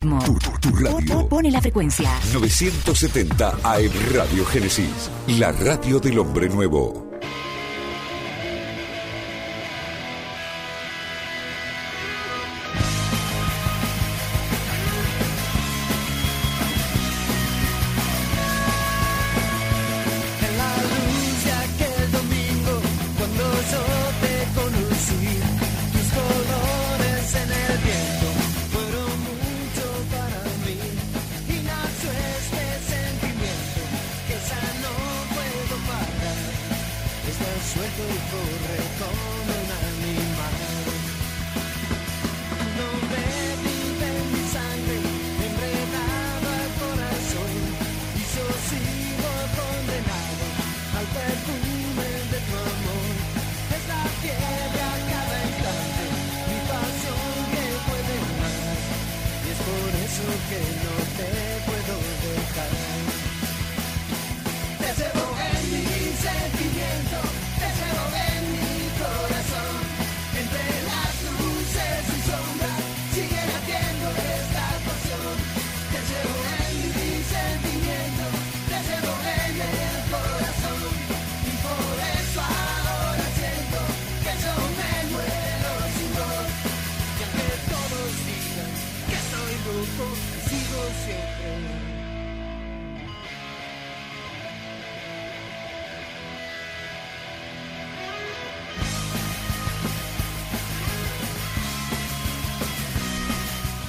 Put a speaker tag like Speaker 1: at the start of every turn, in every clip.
Speaker 1: Tu, tu- tu radio.
Speaker 2: Pone la frecuencia.
Speaker 1: 970 AM Radio Génesis. La radio del hombre nuevo.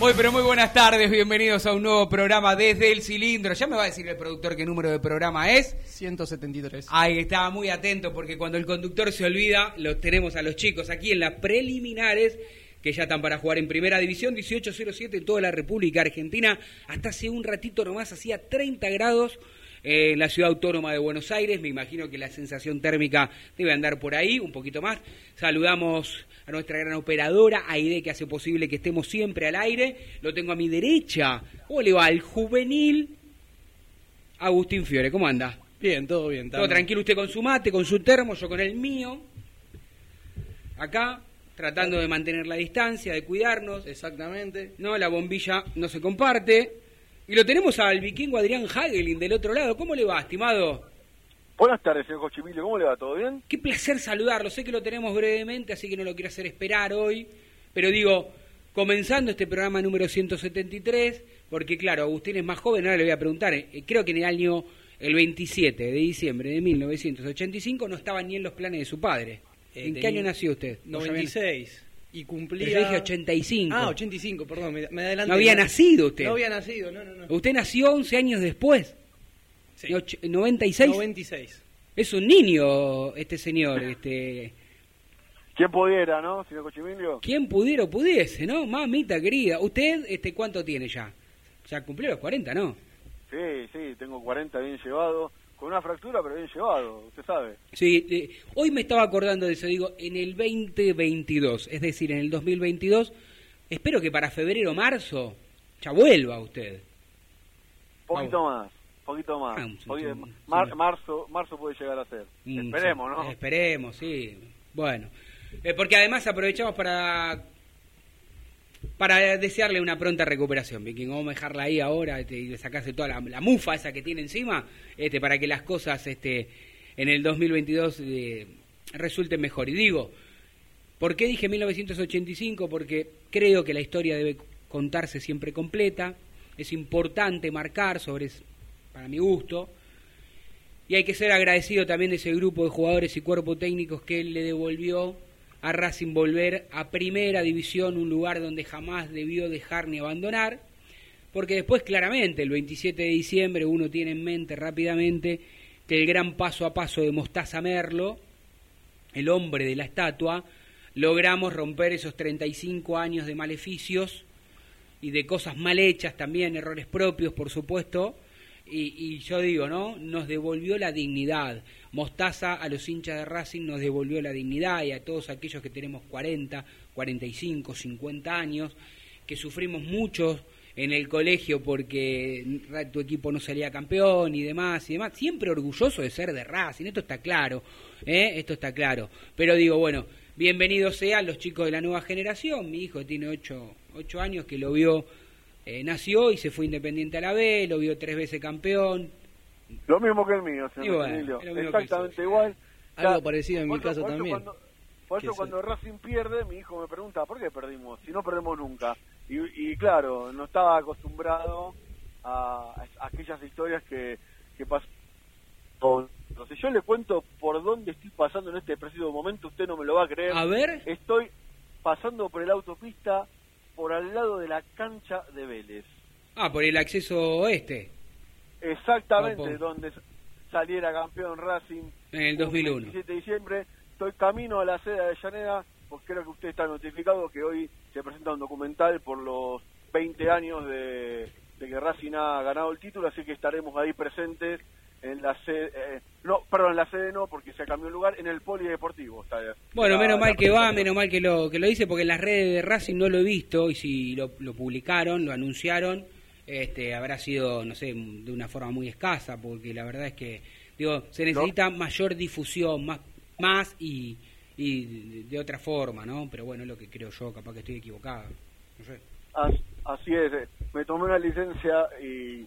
Speaker 3: Muy, pero muy buenas tardes, bienvenidos a un nuevo programa desde el cilindro. Ya me va a decir el productor qué número de programa es.
Speaker 4: 173.
Speaker 3: Ay, estaba muy atento porque cuando el conductor se olvida, los tenemos a los chicos aquí en las preliminares que ya están para jugar en Primera División, 1807 en toda la República Argentina. Hasta hace un ratito nomás hacía 30 grados eh, en la ciudad autónoma de Buenos Aires. Me imagino que la sensación térmica debe andar por ahí, un poquito más. Saludamos a nuestra gran operadora, Aide, que hace posible que estemos siempre al aire. Lo tengo a mi derecha. ¿Cómo le va? El juvenil Agustín Fiore. ¿Cómo anda?
Speaker 4: Bien, todo bien.
Speaker 3: Todo tranquilo usted con su mate, con su termo, yo con el mío. Acá, tratando de mantener la distancia, de cuidarnos.
Speaker 4: Exactamente.
Speaker 3: No, la bombilla no se comparte. Y lo tenemos al vikingo Adrián Hagelin del otro lado. ¿Cómo le va, estimado?
Speaker 5: Buenas tardes, señor Cochimilio. ¿Cómo le va? ¿Todo bien?
Speaker 3: Qué placer saludarlo. Sé que lo tenemos brevemente, así que no lo quiero hacer esperar hoy. Pero digo, comenzando este programa número 173, porque claro, Agustín es más joven, ahora le voy a preguntar. eh, creo que en el año, el 27 de diciembre de 1985, no estaba ni en los planes de su padre.
Speaker 4: Eh,
Speaker 3: ¿En qué año nació usted? ¿No sabían?
Speaker 4: 96. Y
Speaker 3: Pero
Speaker 4: cumplía...
Speaker 3: yo dije 85.
Speaker 4: Ah, 85, perdón, me, me adelanté.
Speaker 3: No había nacido usted.
Speaker 4: No había nacido, no, no, no.
Speaker 3: Usted nació 11 años después.
Speaker 4: Sí.
Speaker 3: Och- 96.
Speaker 4: 96.
Speaker 3: Es un niño este señor. este
Speaker 5: ¿Quién pudiera, no, señor Cochimilio?
Speaker 3: ¿Quién pudiera o pudiese, no? Mamita querida. ¿Usted este cuánto tiene ya? Ya cumplió los 40, ¿no?
Speaker 5: Sí, sí, tengo 40 bien llevado. Con una fractura, pero bien llevado, usted sabe.
Speaker 3: Sí, eh, hoy me estaba acordando de eso, digo, en el 2022, es decir, en el 2022, espero que para febrero o marzo ya vuelva usted.
Speaker 5: Poquito más, poquito más.
Speaker 3: Ah, un-
Speaker 5: Poquito-
Speaker 3: un-
Speaker 5: mar-
Speaker 3: sí.
Speaker 5: marzo, marzo puede llegar a ser.
Speaker 3: Mm,
Speaker 5: Esperemos,
Speaker 3: sí,
Speaker 5: ¿no?
Speaker 3: Esperemos, sí. Bueno, Eh, porque además aprovechamos para para desearle una pronta recuperación, Viking. Vamos a dejarla ahí ahora este, y le sacarse toda la, la mufa esa que tiene encima, este, para que las cosas este, en el 2022 eh, resulten mejor. Y digo, ¿por qué dije 1985? Porque creo que la historia debe contarse siempre completa. Es importante marcar sobre, para mi gusto, y hay que ser agradecido también de ese grupo de jugadores y cuerpo técnicos que le devolvió a Racing volver a primera división, un lugar donde jamás debió dejar ni abandonar, porque después claramente el 27 de diciembre uno tiene en mente rápidamente que el gran paso a paso de Mostaza Merlo, el hombre de la estatua, logramos romper esos 35 años de maleficios y de cosas mal hechas también, errores propios, por supuesto, y, y yo digo, ¿no? Nos devolvió la dignidad. Mostaza a los hinchas de Racing nos devolvió la dignidad y a todos aquellos que tenemos 40, 45, 50 años, que sufrimos mucho en el colegio porque tu equipo no salía campeón y demás y demás. Siempre orgulloso de ser de Racing, esto está claro, ¿eh? esto está claro. Pero digo, bueno, bienvenidos sean los chicos de la nueva generación. Mi hijo tiene 8, años que lo vio eh, nació y se fue Independiente a la B, lo vio tres veces campeón.
Speaker 5: Lo mismo que el mío, señor
Speaker 3: bueno, que
Speaker 5: Exactamente igual.
Speaker 4: Algo parecido en mi caso
Speaker 5: por
Speaker 4: también.
Speaker 5: Cuando, por eso
Speaker 4: es
Speaker 5: cuando Racing pierde, mi hijo me pregunta, ¿por qué perdimos? Si no perdemos nunca. Y, y claro, no estaba acostumbrado a, a aquellas historias que, que pasan. Entonces yo le cuento por dónde estoy pasando en este preciso momento, usted no me lo va a creer.
Speaker 3: A ver,
Speaker 5: Estoy pasando por el autopista por al lado de la cancha de Vélez.
Speaker 3: ah, por el acceso oeste,
Speaker 5: Exactamente,
Speaker 3: Opo.
Speaker 5: donde saliera campeón Racing
Speaker 3: en el 2001.
Speaker 5: 27 de diciembre. Estoy camino a la sede de Avellaneda, porque creo que usted está notificado que hoy se presenta un documental por los 20 años de, de que Racing ha ganado el título, así que estaremos ahí presentes en la sede, eh, no, perdón, en la sede no, porque se cambió el lugar, en el polideportivo. Está,
Speaker 3: Bueno,
Speaker 5: la-
Speaker 3: menos mal que va, menos mal que lo que lo dice, porque en las redes de Racing no lo he visto y si lo, lo publicaron, lo anunciaron, este, habrá sido, no sé, de una forma muy escasa, porque la verdad es que, digo, se necesita mayor difusión, más, más y, y de otra forma, ¿no? Pero bueno, es lo que creo yo, capaz que estoy equivocado, no sé.
Speaker 5: As- Así es, eh, me tomé una licencia y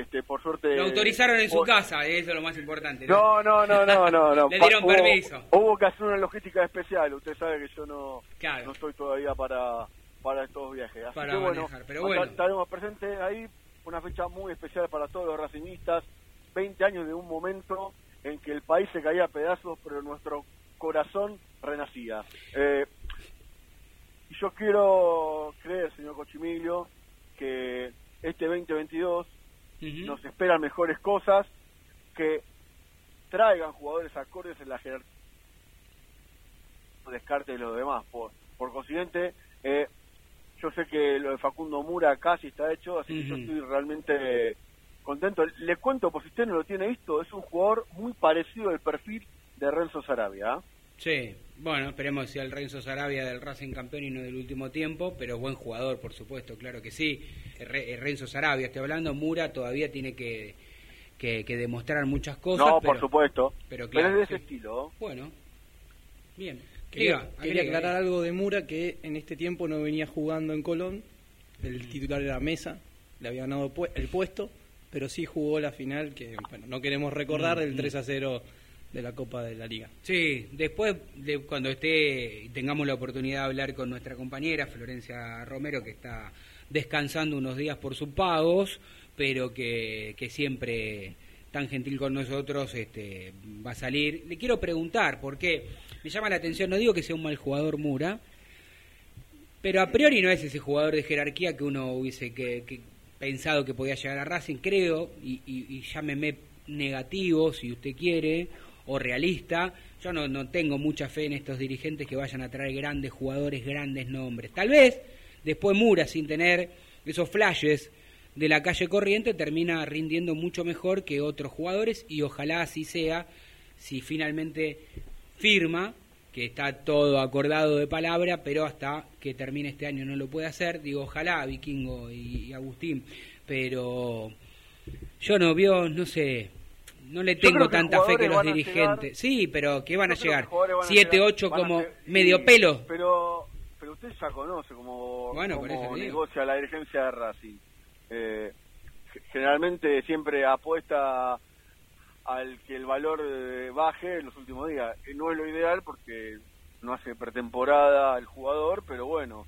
Speaker 5: este por suerte...
Speaker 3: Lo autorizaron en su casa, eso es lo más importante.
Speaker 5: No, no, no, no, no. no.
Speaker 3: Le dieron permiso.
Speaker 5: Hubo que hacer una logística especial. Usted sabe que yo no,
Speaker 3: Claro.
Speaker 5: no estoy todavía para, para estos viajes. Así
Speaker 3: Para
Speaker 5: que bueno,
Speaker 3: manejar, pero
Speaker 5: acá
Speaker 3: bueno.
Speaker 5: estaremos presentes ahí. Una fecha muy especial para todos los racinistas. 20 años de un momento en que el país se caía a pedazos, pero nuestro corazón renacía. Eh, y yo quiero creer, señor Cochimilio, que este 2022 Nos esperan mejores cosas, que traigan jugadores acordes en la jerarquía, descarte de los demás. Por, por consiguiente, eh, yo sé que lo de Facundo Mura casi está hecho, así que yo estoy realmente contento. Le cuento, por si usted no lo tiene visto, es un jugador muy parecido al perfil de Renzo Sarabia. ¿ah?
Speaker 3: Sí, bueno, esperemos que sea el Renzo Sarabia del Racing campeón y no del último tiempo, pero buen jugador, por supuesto, claro que sí. El Re- el Renzo Sarabia, estoy hablando, Mura todavía tiene que, que, que demostrar muchas cosas.
Speaker 5: no,
Speaker 3: pero,
Speaker 5: por supuesto,
Speaker 3: pero
Speaker 5: es de
Speaker 3: sí.
Speaker 5: ese estilo.
Speaker 3: Bueno, bien.
Speaker 4: Quería,
Speaker 3: Diga,
Speaker 4: quería aclarar algo de Mura que en este tiempo no venía jugando en Colón. El titular era Mesa, le había ganado pu- el puesto, pero sí jugó la final que bueno, no queremos recordar
Speaker 3: Mm,
Speaker 4: el
Speaker 3: mm.
Speaker 4: 3 a 0 de la Copa de la Liga.
Speaker 3: Sí, después de cuando esté tengamos la oportunidad de hablar con nuestra compañera Florencia Romero que está descansando unos días por sus pagos, pero que, que siempre tan gentil con nosotros este va a salir. Le quiero preguntar porque me llama la atención, no digo que sea un mal jugador Mura, pero a priori no es ese jugador de jerarquía que uno hubiese que, que pensado que podía llegar a Racing, creo, y, y, y llámeme negativo si usted quiere, o realista. Yo no, no tengo mucha fe en estos dirigentes que vayan a traer grandes jugadores, grandes nombres. Tal vez después Mura, sin tener esos flashes de la calle corriente, termina rindiendo mucho mejor que otros jugadores y ojalá así sea si finalmente firma que está todo acordado de palabra, pero hasta que termine este año no lo puede hacer. Digo, ojalá, Vikingo y, y Agustín, pero yo no veo, no sé, no le tengo tanta fe que los dirigentes.
Speaker 5: llegar-
Speaker 3: sí, pero que van a llegar
Speaker 5: van
Speaker 3: siete, ocho como
Speaker 5: ser-
Speaker 3: medio
Speaker 5: sí,
Speaker 3: pelo.
Speaker 5: Pero, pero usted ya conoce
Speaker 3: Bueno, digo.
Speaker 5: negocia la dirigencia de Racing. Eh, ge- generalmente siempre apuesta al que el valor eh, baje en los últimos días. Eh, No es lo ideal porque no hace pretemporada el jugador, pero bueno,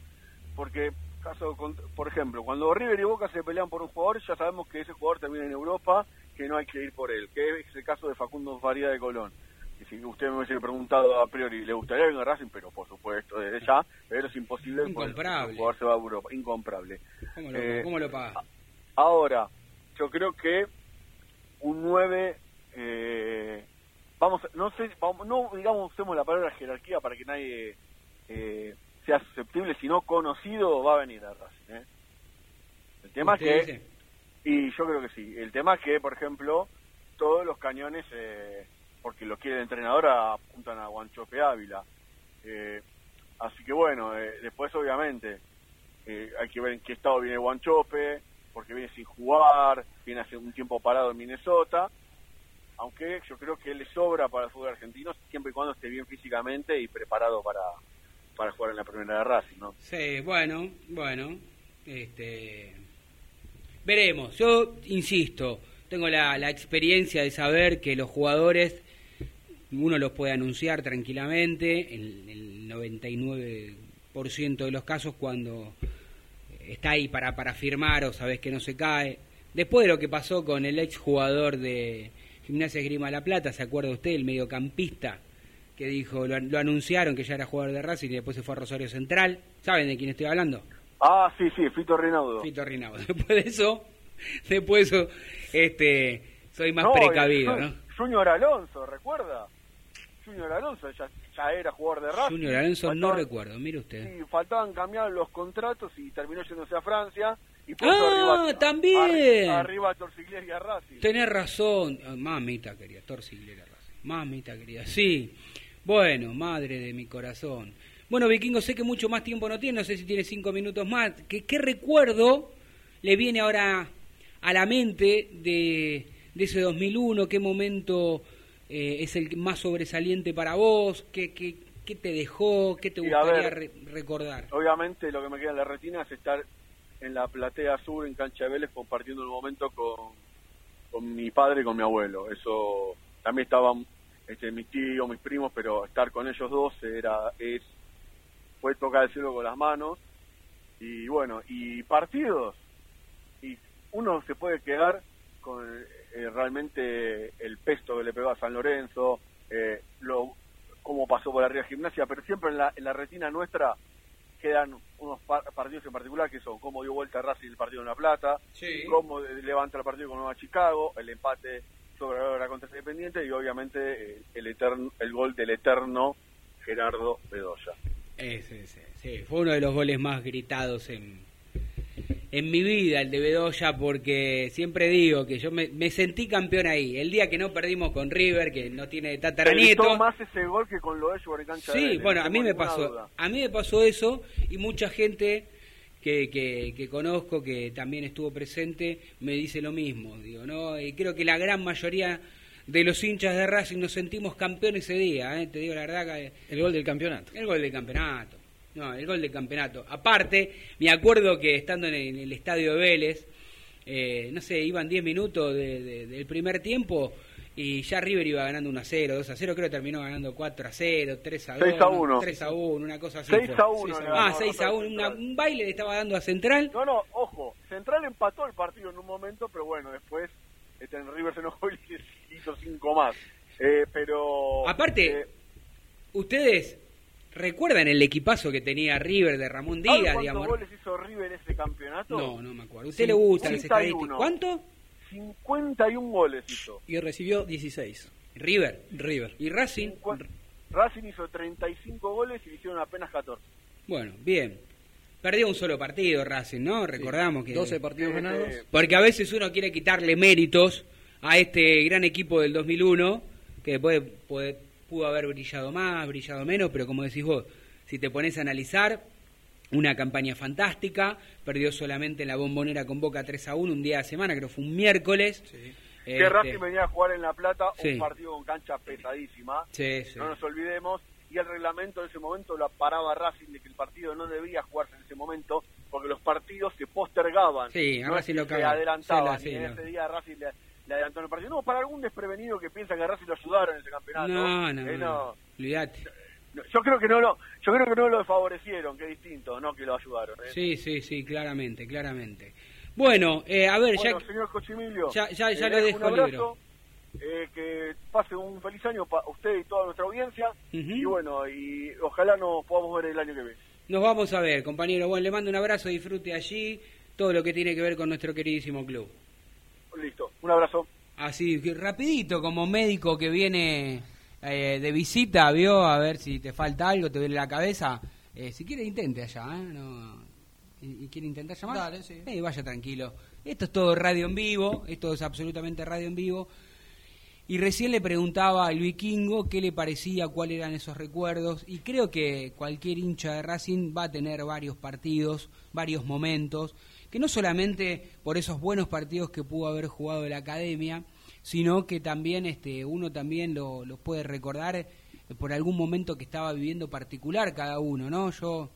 Speaker 5: porque caso por ejemplo, cuando River y Boca se pelean por un jugador, ya sabemos que ese jugador termina en Europa, que no hay que ir por él, que es el caso de Facundo Faría de Colón. Y si usted me hubiese preguntado a priori, ¿le gustaría venir a Racing? Pero por supuesto, desde ya, pero es imposible porque
Speaker 3: Incomprable.
Speaker 5: el jugador se va a Europa, incomprable.
Speaker 3: ¿Cómo lo,
Speaker 5: Eh,
Speaker 3: cómo lo paga?
Speaker 5: Ahora, yo creo que un 9, eh, vamos, no sé, vamos, no digamos usemos la palabra jerarquía para que nadie eh, sea susceptible, sino conocido, va a venir a Racing. ¿eh? El tema es
Speaker 3: ¿Usted
Speaker 5: que,
Speaker 3: dice?
Speaker 5: Y yo creo que sí, el tema es que, por ejemplo, todos los cañones, eh, porque lo quiere el entrenador, apuntan a Guanchope Ávila. Eh, así que bueno, eh, después obviamente eh, hay que ver en qué estado viene Guanchope, porque viene sin jugar, viene hace un tiempo parado en Minnesota, aunque yo creo que le sobra para el fútbol argentino siempre y cuando esté bien físicamente y preparado para, para jugar en la primera de Racing, ¿no?
Speaker 3: Sí, bueno, bueno, este, Veremos. Yo insisto, tengo la, experiencia de saber que los jugadores uno los puede anunciar tranquilamente, en el 99% de los casos cuando está ahí para, para firmar o sabes que no se cae. Después de lo que pasó con el ex jugador de Gimnasia Esgrima La Plata, ¿se acuerda usted? El mediocampista que dijo, lo anunciaron que ya era jugador de Racing y después se fue a Rosario Central. ¿Saben de quién estoy hablando?
Speaker 5: Ah, sí, sí, Fito Rinaudo.
Speaker 3: Fito Rinaudo. Después de eso, después de eso, este, soy más
Speaker 5: No,
Speaker 3: precavido, ¿no?
Speaker 5: Junior Alonso, ¿recuerda? Junior Alonso ya, ya era jugador de Racing.
Speaker 3: Junior Alonso no recuerdo, mire usted.
Speaker 5: Sí, faltaban cambiar los contratos y terminó yéndose a Francia. Y puso
Speaker 3: Ah,
Speaker 5: arriba,
Speaker 3: también.
Speaker 5: Arriba, arriba a Torciglieri y a Racing.
Speaker 3: Tenés razón. Ah, Mamita querida, Torciglera Racing. Mamita querida, sí. Bueno, madre de mi corazón. Bueno, Vikingo, sé que mucho más tiempo no tiene, no sé si tiene cinco minutos más. ¿Qué, qué recuerdo le viene ahora a la mente de, de ese 2001? ¿Qué momento eh, es el más sobresaliente para vos? ¿Qué, qué, qué te dejó? ¿Qué te gustaría
Speaker 5: ver,
Speaker 3: re- recordar?
Speaker 5: Obviamente lo que me queda en la retina es estar en la platea sur en Cancha de Vélez compartiendo el momento con, con mi padre y con mi abuelo. Eso también estaban este, mis tíos, mis primos, pero estar con ellos dos era es fue tocar el cielo con las manos. Y bueno y partidos. Y uno se puede quedar con eh, realmente el pesto que le pegó a San Lorenzo, eh, lo cómo pasó por arriba gimnasia, pero siempre en la, en la retina nuestra quedan unos par- partidos en particular que son cómo dio vuelta Racing el partido en La Plata, cómo de- levanta el partido con Nueva Chicago, el empate sobre la contra Independiente y obviamente el eterno, el gol del eterno Gerardo Bedoya.
Speaker 3: Ese, ese, sí, fue uno de los goles más gritados en, en mi vida, el de Bedoya, porque siempre digo que yo me, me sentí campeón ahí. El día que no perdimos con River, que no tiene tataranieto.
Speaker 5: gritó más ese gol que con lo de
Speaker 3: Sí, bueno,
Speaker 5: no
Speaker 3: a mí me pasó,
Speaker 5: duda.
Speaker 3: a mí me pasó eso y mucha gente que, que, que conozco que también estuvo presente me dice lo mismo, digo, no, y creo que la gran mayoría de los hinchas de Racing nos sentimos campeones ese día, ¿eh? te digo la verdad que
Speaker 4: El gol del campeonato.
Speaker 3: el gol del campeonato. No, el gol del campeonato. Aparte, me acuerdo que estando en el, en el estadio de Vélez, eh, no sé, iban 10 minutos de- de- del primer tiempo y ya River iba ganando 1 a 0, 2 a 0, creo que terminó ganando 4 a 0, 3 a 2,
Speaker 5: 6 a 1.
Speaker 3: 3 a 1, una cosa así.
Speaker 5: 6
Speaker 3: fue.
Speaker 5: a 1 le
Speaker 3: Ah,
Speaker 5: ganó
Speaker 3: 6 a 1,
Speaker 5: Rosario
Speaker 3: una- un baile le estaba dando a Central.
Speaker 5: No, no, ojo, Central empató el partido en un momento, pero bueno, después este, River se enojó y cinco más. Eh, pero...
Speaker 3: Aparte,
Speaker 5: eh,
Speaker 3: Ustedes recuerdan el equipazo que tenía River de Ramón
Speaker 5: ¿sabe
Speaker 3: Díaz,
Speaker 5: cuántos
Speaker 3: digamos.
Speaker 5: goles hizo River ese campeonato?
Speaker 3: No, no me acuerdo. ¿A usted le gusta ese
Speaker 5: 51.
Speaker 3: estadístico? ¿Cuánto?
Speaker 5: 51 goles hizo.
Speaker 4: Y recibió 16.
Speaker 3: River.
Speaker 4: River.
Speaker 3: ¿Y Racing?
Speaker 5: Cincu- Racing hizo 35 goles y le hicieron apenas 14.
Speaker 3: Bueno, bien. Perdió un solo partido Racing, ¿no? Recordamos que...
Speaker 4: 12 partidos ganados.
Speaker 5: eh,
Speaker 3: Porque a veces uno quiere quitarle méritos a este gran equipo del 2001, que después puede- pudo haber brillado más, brillado menos, pero como decís vos, si te pones a analizar, una campaña fantástica, perdió solamente en la bombonera con Boca 3 a 1 un día de semana, creo que fue un miércoles.
Speaker 5: Que
Speaker 3: Este,
Speaker 5: Racing venía a jugar en La Plata
Speaker 3: Sí.
Speaker 5: un partido con cancha pesadísima.
Speaker 3: sí, sí.
Speaker 5: No nos olvidemos. Y el reglamento en ese momento lo paraba Racing de que el partido no debía jugarse en ese momento porque los partidos se postergaban.
Speaker 3: Sí,
Speaker 5: no es que
Speaker 3: lo
Speaker 5: se adelantaban.
Speaker 3: Sí,
Speaker 5: y en
Speaker 3: sí,
Speaker 5: ese día Racing le, le adelantó el partido. No, para algún desprevenido que piensa que a Racing lo ayudaron en ese campeonato.
Speaker 3: No, no,
Speaker 5: Eh,
Speaker 3: no. Olvídate.
Speaker 5: Yo creo que no lo, yo creo que no lo favorecieron, que es distinto, no que lo ayudaron. ¿eh?
Speaker 3: Sí, sí, sí, claramente, claramente. Bueno, eh, a ver,
Speaker 5: Bueno,
Speaker 3: ya...
Speaker 5: señor Cochimilio,
Speaker 3: Ya- ya- ya
Speaker 5: le
Speaker 3: dejo
Speaker 5: un abrazo, eh, que pase un feliz año para usted y toda nuestra audiencia. Y bueno, y ojalá nos podamos ver el año que viene.
Speaker 3: Nos vamos a ver, compañero. Bueno, le mando un abrazo, disfrute allí todo lo que tiene que ver con nuestro queridísimo club.
Speaker 5: Listo, un abrazo.
Speaker 3: Así, que rapidito, como médico que viene eh, de visita, vio, a ver si te falta algo, te duele la cabeza. Eh, si quiere, intente allá, ¿eh? No, ¿Y, y quiere intentar llamar?
Speaker 4: Dale, sí.
Speaker 3: Eh, vaya tranquilo. Esto es todo radio en vivo, esto es absolutamente radio en vivo. Y recién le preguntaba al vikingo qué le parecía, cuáles eran esos recuerdos. Y creo que cualquier hincha de Racing va a tener varios partidos, varios momentos, que no solamente por esos buenos partidos que pudo haber jugado la academia, sino que también este, uno también lo, lo puede recordar eh, por algún momento que estaba viviendo particular cada uno, ¿no? Yo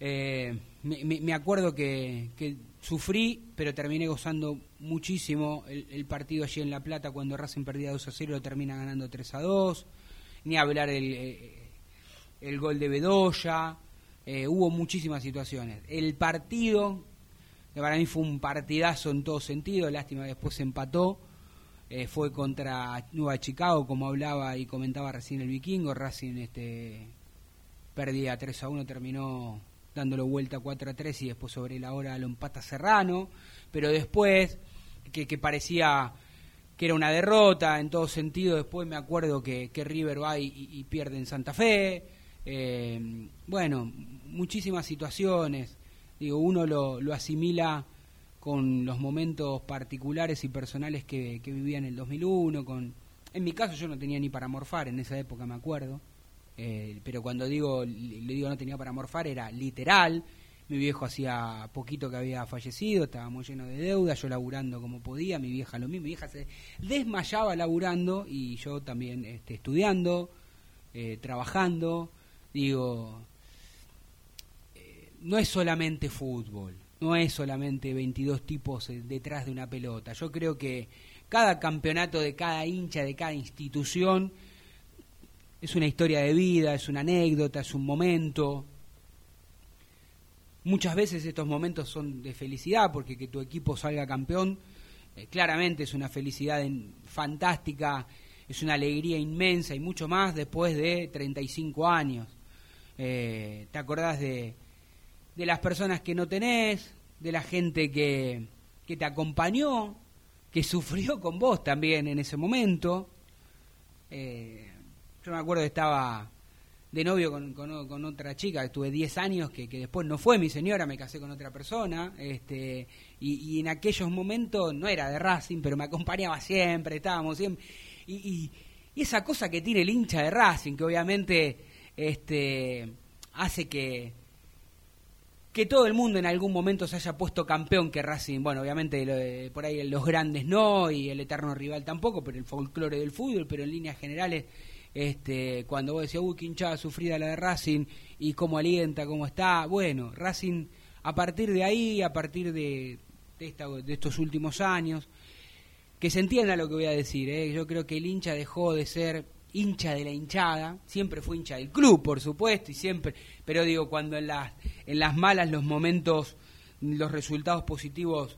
Speaker 3: eh, me, acuerdo que, que sufrí, pero terminé gozando muchísimo el, el partido allí en La Plata cuando Racing perdía 2 a 0, lo termina ganando 3 a 2. Ni hablar el, eh, el gol de Bedoya. Eh, hubo muchísimas situaciones. El partido, que para mí fue un partidazo en todo sentido, lástima después se empató. eh, fue contra Nueva Chicago, como hablaba y comentaba recién el vikingo. Racing este, perdía 3 a 1, terminó dándolo vuelta 4 a 3 y después sobre la hora lo empata Serrano, pero después que, que parecía que era una derrota en todo sentido, después me acuerdo que, que River va y pierde en Santa Fe, eh, bueno, muchísimas situaciones, digo, uno lo, lo asimila con los momentos particulares y personales que, que vivía en el 2001, con... En mi caso yo no tenía ni para morfar en esa época, me acuerdo. Eh, pero cuando digo le digo no tenía para morfar era literal. Mi viejo hacía poquito que había fallecido estábamos llenos de deuda yo laburando como podía mi vieja lo mismo. Mi vieja se desmayaba laburando y yo también este, estudiando eh, trabajando digo eh, no es solamente fútbol no es solamente 22 tipos eh, detrás de una pelota yo creo que cada campeonato de cada hincha de cada institución es una historia de vida, es una anécdota, es un momento. Muchas veces estos momentos son de felicidad, porque que tu equipo salga campeón, eh, claramente es una felicidad fantástica, es una alegría inmensa y mucho más después de 35 años. Eh, te acordás de, de las personas que no tenés, de la gente que, que te acompañó, que sufrió con vos también en ese momento. Eh, yo me acuerdo que estaba de novio con, con- otra chica, que tuve 10 años, que, que después no fue mi señora, me casé con otra persona, este, y, y en aquellos momentos no era de Racing, pero me acompañaba siempre, estábamos siempre. Y, y- y esa cosa que tiene el hincha de Racing, que obviamente este, hace que, que todo el mundo en algún momento se haya puesto campeón que Racing, bueno, obviamente por ahí los grandes no y el eterno rival tampoco, pero el folclore del fútbol, pero en líneas generales, este, cuando vos decías, uy, qué hinchada sufrida la de Racing y cómo alienta, cómo está, bueno, Racing a partir de ahí, a partir de, de, esta- de estos últimos años, que se entienda lo que voy a decir, ¿eh? yo creo que el hincha dejó de ser hincha de la hinchada, siempre fue hincha del club, por supuesto, y siempre, pero digo, cuando en las, en las malas los momentos, los resultados positivos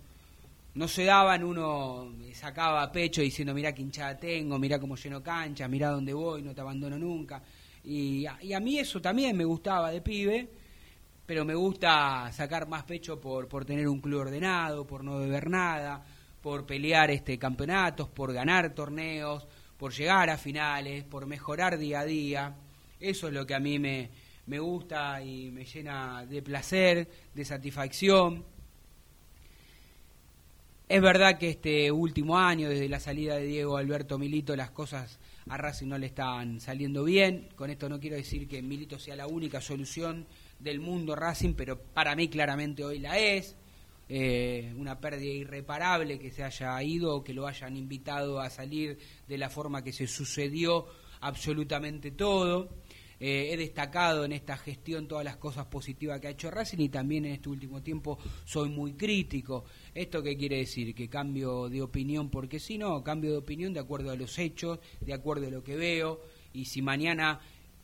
Speaker 3: no se daban, uno sacaba pecho diciendo, mirá qué hinchada tengo, mirá cómo lleno cancha, mirá dónde voy, no te abandono nunca. Y, y a mí eso también me gustaba de pibe, pero me gusta sacar más pecho por, por tener un club ordenado, por no beber nada, por pelear este campeonatos, por ganar torneos, por llegar a finales, por mejorar día a día. Eso es lo que a mí me, me gusta y me llena de placer, de satisfacción. Es verdad que este último año, desde la salida de Diego Alberto Milito, las cosas a Racing no le estaban saliendo bien. Con esto no quiero decir que Milito sea la única solución del mundo Racing, pero para mí claramente hoy la es. Eh, una pérdida irreparable que se haya ido o que lo hayan invitado a salir de la forma que se sucedió absolutamente todo. Eh, he destacado en esta gestión todas las cosas positivas que ha hecho Racing y también en este último tiempo soy muy crítico. ¿Esto qué quiere decir? Que cambio de opinión porque si no, cambio de opinión de acuerdo a los hechos, de acuerdo a lo que veo y si mañana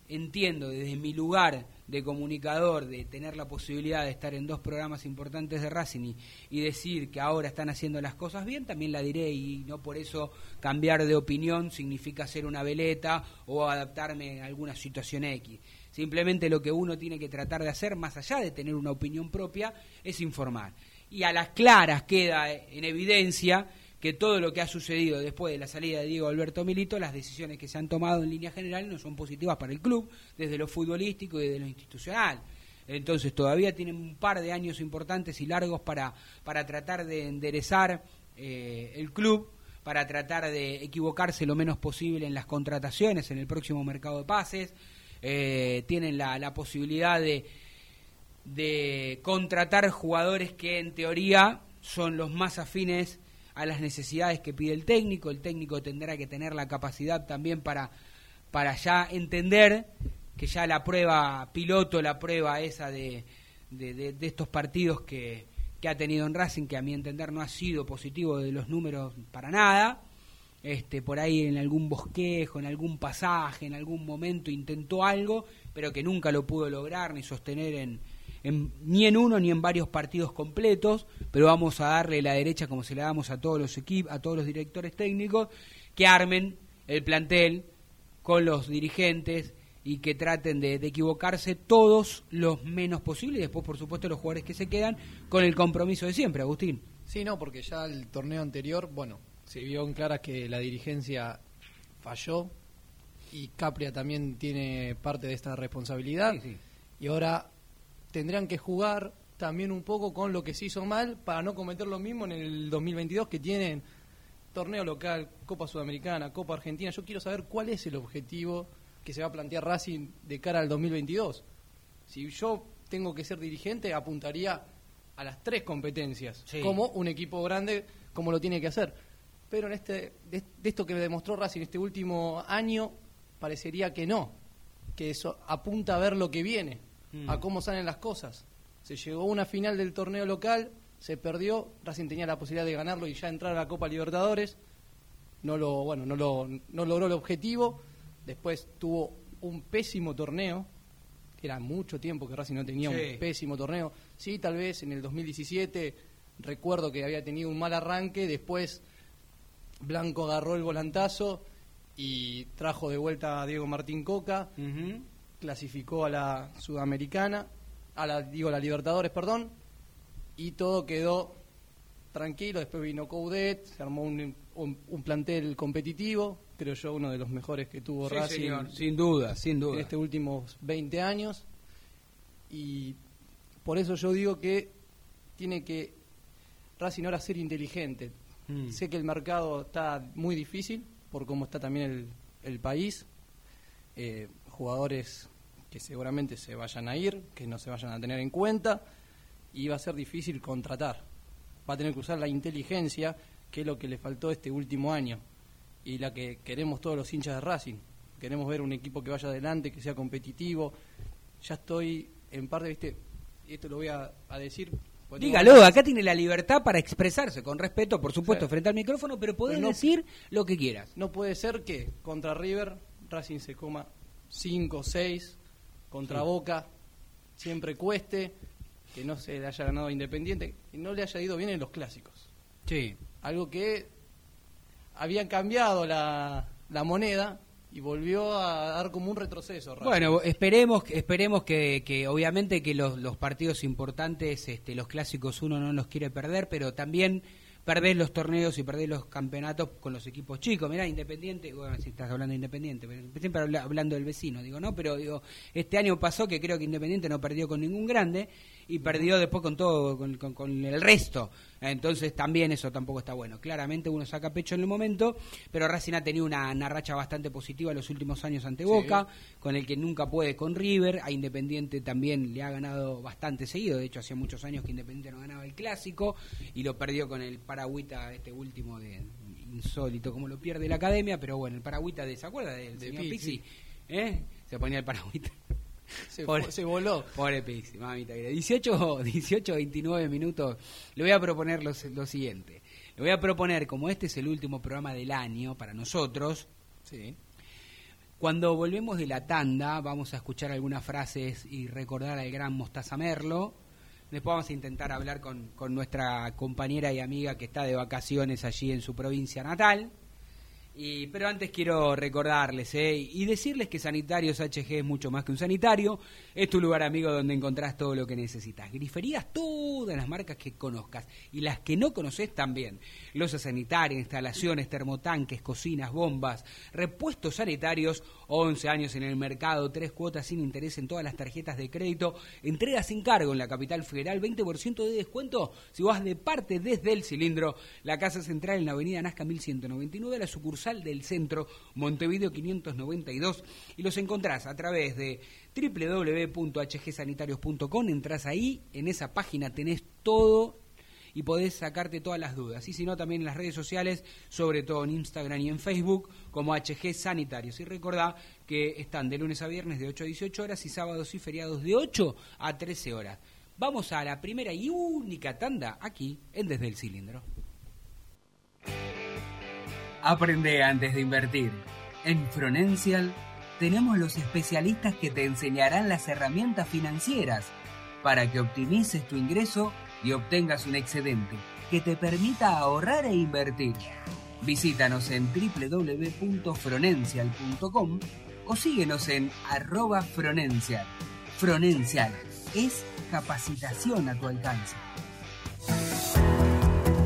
Speaker 3: entiendo desde mi lugar de comunicador, de tener la posibilidad de estar en dos programas importantes de Racing y, y decir que ahora están haciendo las cosas bien, también la diré y no por eso cambiar de opinión significa ser una veleta o adaptarme a alguna situación X. Simplemente lo que uno tiene que tratar de hacer, más allá de tener una opinión propia, es informar. Y a las claras queda en evidencia que todo lo que ha sucedido después de la salida de Diego Alberto Milito, las decisiones que se han tomado en línea general no son positivas para el club, desde lo futbolístico y desde lo institucional. Entonces todavía tienen un par de años importantes y largos para, para tratar de enderezar eh, el club, para tratar de equivocarse lo menos posible en las contrataciones en el próximo mercado de pases. Eh, tienen la, la posibilidad de, de contratar jugadores que en teoría son los más afines a las necesidades que pide el técnico. El técnico tendrá que tener la capacidad también para, para ya entender que ya la prueba piloto, la prueba esa de, de, estos partidos que, que ha tenido en Racing, que a mi entender no ha sido positivo de los números para nada. Este, por ahí en algún bosquejo, en algún pasaje, en algún momento intentó algo, pero que nunca lo pudo lograr ni sostener en, en- ni en uno ni en varios partidos completos, pero vamos a darle la derecha como se la damos a todos los equipos, a todos los directores técnicos, que armen el plantel con los dirigentes y que traten de, de equivocarse todos los menos posible y después por supuesto los jugadores que se quedan con el compromiso de siempre, Agustín.
Speaker 4: Sí, no, porque ya el torneo anterior, bueno, se vio en claras que la dirigencia falló y Capria también tiene parte de esta responsabilidad.
Speaker 3: Sí, sí.
Speaker 4: Y ahora tendrán que jugar también un poco con lo que se hizo mal para no cometer lo mismo en el 2022 que tienen torneo local, Copa Sudamericana, Copa Argentina. Yo quiero saber cuál es el objetivo que se va a plantear Racing de cara al 2022. Si yo tengo que ser dirigente, apuntaría a las tres competencias,
Speaker 3: Sí.
Speaker 4: como un equipo grande, como lo tiene que hacer. Pero en este, de, de esto que demostró Racing este último año, parecería que no, que eso apunta a ver lo que viene,
Speaker 3: Mm.
Speaker 4: a cómo salen las cosas. Se llegó a una final del torneo local, se perdió, Racing tenía la posibilidad de ganarlo y ya entrar a la Copa Libertadores, no lo, bueno, no lo, no logró el objetivo, después tuvo un pésimo torneo, era mucho tiempo que Racing no tenía
Speaker 3: Sí.
Speaker 4: un pésimo torneo. Sí, tal vez en el 2017 recuerdo que había tenido un mal arranque, después Blanco agarró el volantazo y trajo de vuelta a Diego Martín Coca, clasificó a la Sudamericana, a la digo a la Libertadores, perdón, y todo quedó tranquilo. Después vino Coudet, se armó un, un- un plantel competitivo, creo yo uno de los mejores que tuvo
Speaker 3: Sí,
Speaker 4: Racing
Speaker 3: señor, sin duda, sin duda.
Speaker 4: en estos últimos 20 años. Y por eso yo digo que tiene que Racing ahora ser inteligente.
Speaker 3: Mm.
Speaker 4: Sé que el mercado está muy difícil por cómo está también el, el país. Eh, jugadores que seguramente se vayan a ir, que no se vayan a tener en cuenta. Y va a ser difícil contratar. Va a tener que usar la inteligencia, que es lo que le faltó este último año. Y la que queremos todos los hinchas de Racing. Queremos ver un equipo que vaya adelante, que sea competitivo. Ya estoy en parte, viste, y esto lo voy a, a decir.
Speaker 3: Dígalo, acá tiene la libertad para expresarse con respeto, por supuesto, frente al micrófono, pero podés
Speaker 4: Pero no-
Speaker 3: decir lo que quieras.
Speaker 4: No puede ser que contra River Racing se coma 5 6, contra
Speaker 3: Sí.
Speaker 4: Boca siempre cueste, que no se le haya ganado a Independiente, que no le haya ido bien en los clásicos.
Speaker 3: Sí.
Speaker 4: Algo que habían cambiado la, la moneda y volvió a dar como un retroceso.
Speaker 3: Bueno, esperemos, esperemos que, que obviamente que los, los partidos importantes, este, los clásicos uno no los quiere perder, pero también perdés los torneos y perdés los campeonatos con los equipos chicos. Mirá, Independiente, bueno, si estás hablando de Independiente, pero siempre habla- hablando del vecino, digo, ¿no? Pero digo, este año pasó que creo que Independiente no perdió con ningún grande y perdió después con todo, con, con- con el resto. Entonces también eso tampoco está bueno. Claramente uno saca pecho en el momento, pero Racing ha tenido una, una racha bastante positiva en los últimos años ante
Speaker 4: Sí.
Speaker 3: Boca con el que nunca puede con River, a Independiente también le ha ganado bastante seguido, de hecho hacía muchos años que Independiente no ganaba el clásico y lo perdió con el Paragüita este último de insólito como lo pierde la academia, pero bueno, el Paragüita de, ¿se acuerda del
Speaker 4: De
Speaker 3: señor
Speaker 4: Pizzi.
Speaker 3: Pizzi? ¿Eh? Se ponía el Paragüita.
Speaker 4: Se,
Speaker 3: Pobre-
Speaker 4: se voló.
Speaker 3: Pobre Pixi, mamita. querida. 18, 18, 29 minutos. Le voy a proponer lo, lo siguiente. Le voy a proponer, como este es el último programa del año para nosotros,
Speaker 4: Sí.
Speaker 3: cuando volvemos de la tanda, vamos a escuchar algunas frases y recordar al gran Mostaza Merlo. Después vamos a intentar hablar con, con nuestra compañera y amiga que está de vacaciones allí en su provincia natal. Y, pero antes quiero recordarles ¿eh? y decirles que Sanitarios HG es mucho más que un sanitario. Es tu lugar amigo donde encontrás todo lo que necesitas. Griferías, todas las marcas que conozcas y las que no conoces también. Losas sanitarias, instalaciones, termotanques, cocinas, bombas, repuestos sanitarios. 11 años en el mercado, tres cuotas sin interés en todas las tarjetas de crédito. Entrega sin cargo en la capital federal, 20% de descuento si vas de parte desde el cilindro. La casa central en la avenida Nazca 1199, la sucursal del centro Montevideo 592 y los encontrás a través de www.hgsanitarios.com. Entrás ahí, en esa página tenés todo y podés sacarte todas las dudas. Y si no, también en las redes sociales, sobre todo en Instagram y en Facebook, como HG Sanitarios. Y recordá que están de lunes a viernes de 8 a 18 horas y sábados y feriados de 8 a 13 horas. Vamos a la primera y única tanda aquí en Desde el Cilindro. Aprende antes de invertir. En Fronencial tenemos los especialistas que te enseñarán las herramientas financieras para que optimices tu ingreso y obtengas un excedente que te permita ahorrar e invertir. Visítanos en www.fronencial.com o síguenos en arroba Fronencial. Fronencial es capacitación a tu alcance.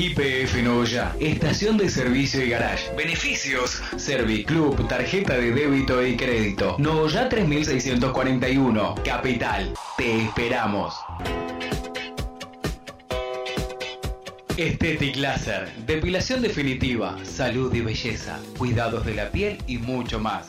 Speaker 6: IPF Novoya, estación de servicio y garage. Beneficios: Serviclub, tarjeta de débito y crédito. Novoya 3641, Capital. Te esperamos. Estetic Laser, depilación definitiva, salud y belleza, cuidados de la piel y mucho más.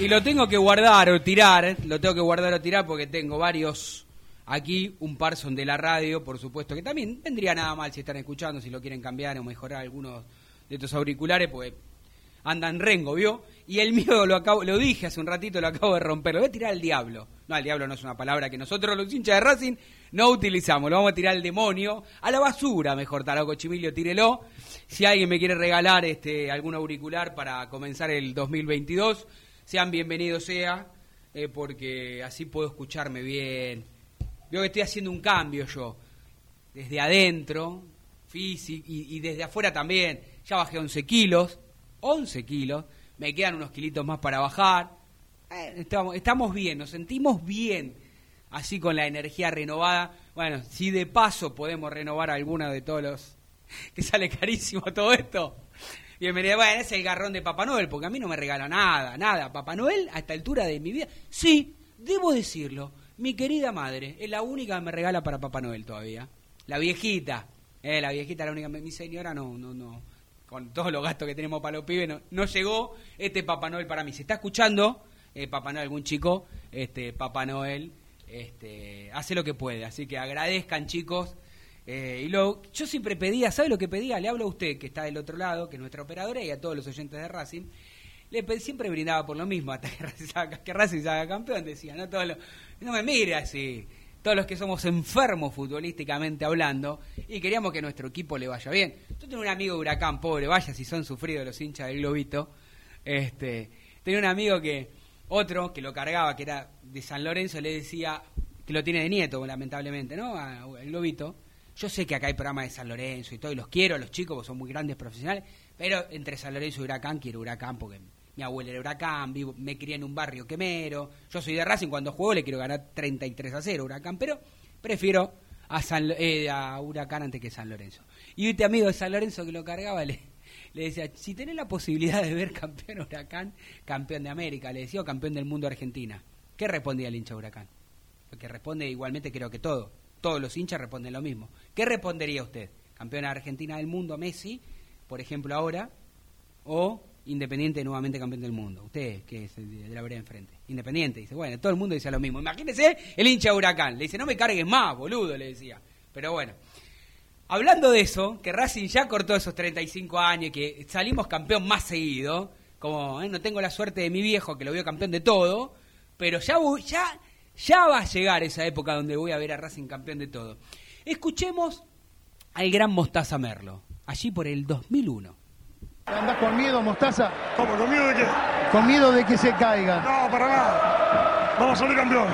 Speaker 3: Y lo tengo que guardar o tirar, lo tengo que guardar o tirar porque tengo varios aquí, un par son de la radio, por supuesto, que también vendría nada mal si están escuchando, si lo quieren cambiar o mejorar algunos de estos auriculares, pues andan rengo, ¿vio? Y el mío lo acabo, lo dije hace un ratito, lo acabo de romper, lo voy a tirar al diablo. No, al diablo no es una palabra que nosotros los hinchas de Racing no utilizamos, lo vamos a tirar al demonio, a la basura, mejor, Taraco Chimilio, tírelo. Si alguien me quiere regalar este algún auricular para comenzar el 2022, sean bienvenidos sea, eh, porque así puedo escucharme bien. Veo que estoy haciendo un cambio yo, desde adentro, físico, y, y desde afuera también. Ya bajé 11 kilos, 11 kilos, me quedan unos kilitos más para bajar. Eh, estamos, estamos bien, nos sentimos bien, así con la energía renovada. Bueno, si de paso podemos renovar alguna de todos los... que sale carísimo todo esto. Bienvenida, bueno, es el garrón de Papá Noel, porque a mí no me regala nada, nada. Papá Noel, a esta altura de mi vida, sí, debo decirlo, mi querida madre es la única que me regala para Papá Noel todavía. La viejita, eh, la viejita la única, mi señora no, no, no, con todos los gastos que tenemos para los pibes, no, no llegó este Papá Noel para mí. Si está escuchando, eh, Papá Noel, algún chico, este Papá Noel, este, hace lo que puede. Así que agradezcan, chicos. Eh, y lo, yo siempre pedía, ¿sabe lo que pedía? Le hablo a usted, que está del otro lado, que es nuestra operadora, y a todos los oyentes de Racing. Le siempre brindaba por lo mismo, hasta que Racing se haga, que campeón, decía, no todos no me mire así, todos los que somos enfermos futbolísticamente hablando, y queríamos que nuestro equipo le vaya bien. Yo tengo un amigo de Huracán, pobre, vaya si son sufridos los hinchas del Globito, este, tenía un amigo que, otro que lo cargaba, que era de San Lorenzo, le decía, que lo tiene de nieto, lamentablemente, ¿no? El Globito. Yo sé que acá hay programas de San Lorenzo y todo, y los quiero los chicos, porque son muy grandes profesionales, pero entre San Lorenzo y Huracán quiero Huracán porque mi abuela era Huracán, vivo, me crié en un barrio quemero, yo soy de Racing, cuando juego le quiero ganar 33 a 0 Huracán, pero prefiero a, San, eh, a Huracán antes que San Lorenzo. Y este amigo de San Lorenzo que lo cargaba le, le decía, si tenés la posibilidad de ver campeón Huracán, campeón de América, le decía, o campeón del mundo Argentina, ¿qué respondía el hincha Huracán? Porque responde igualmente creo que todo. Todos los hinchas responden lo mismo. ¿Qué respondería usted? ¿Campeona argentina del mundo Messi, por ejemplo, ahora? ¿O Independiente nuevamente campeón del mundo. Usted, que es de la vereda enfrente. Independiente, dice, bueno, todo el mundo dice lo mismo. Imagínese el hincha de Huracán. Le dice, no me cargues más, boludo, le decía. Pero bueno. Hablando de eso, que Racing ya cortó esos 35 años, que salimos campeón más seguido, como no tengo la suerte de mi viejo que lo vio campeón de todo, pero ya, ya va a llegar esa época donde voy a ver a Racing campeón de todo. Escuchemos al gran Mostaza Merlo, allí por el 2001.
Speaker 7: ¿Andás con miedo, Mostaza?
Speaker 8: ¿Cómo? ¿Con miedo de qué?
Speaker 7: Con miedo de que se caigan.
Speaker 8: No, para nada. Vamos a salir campeón.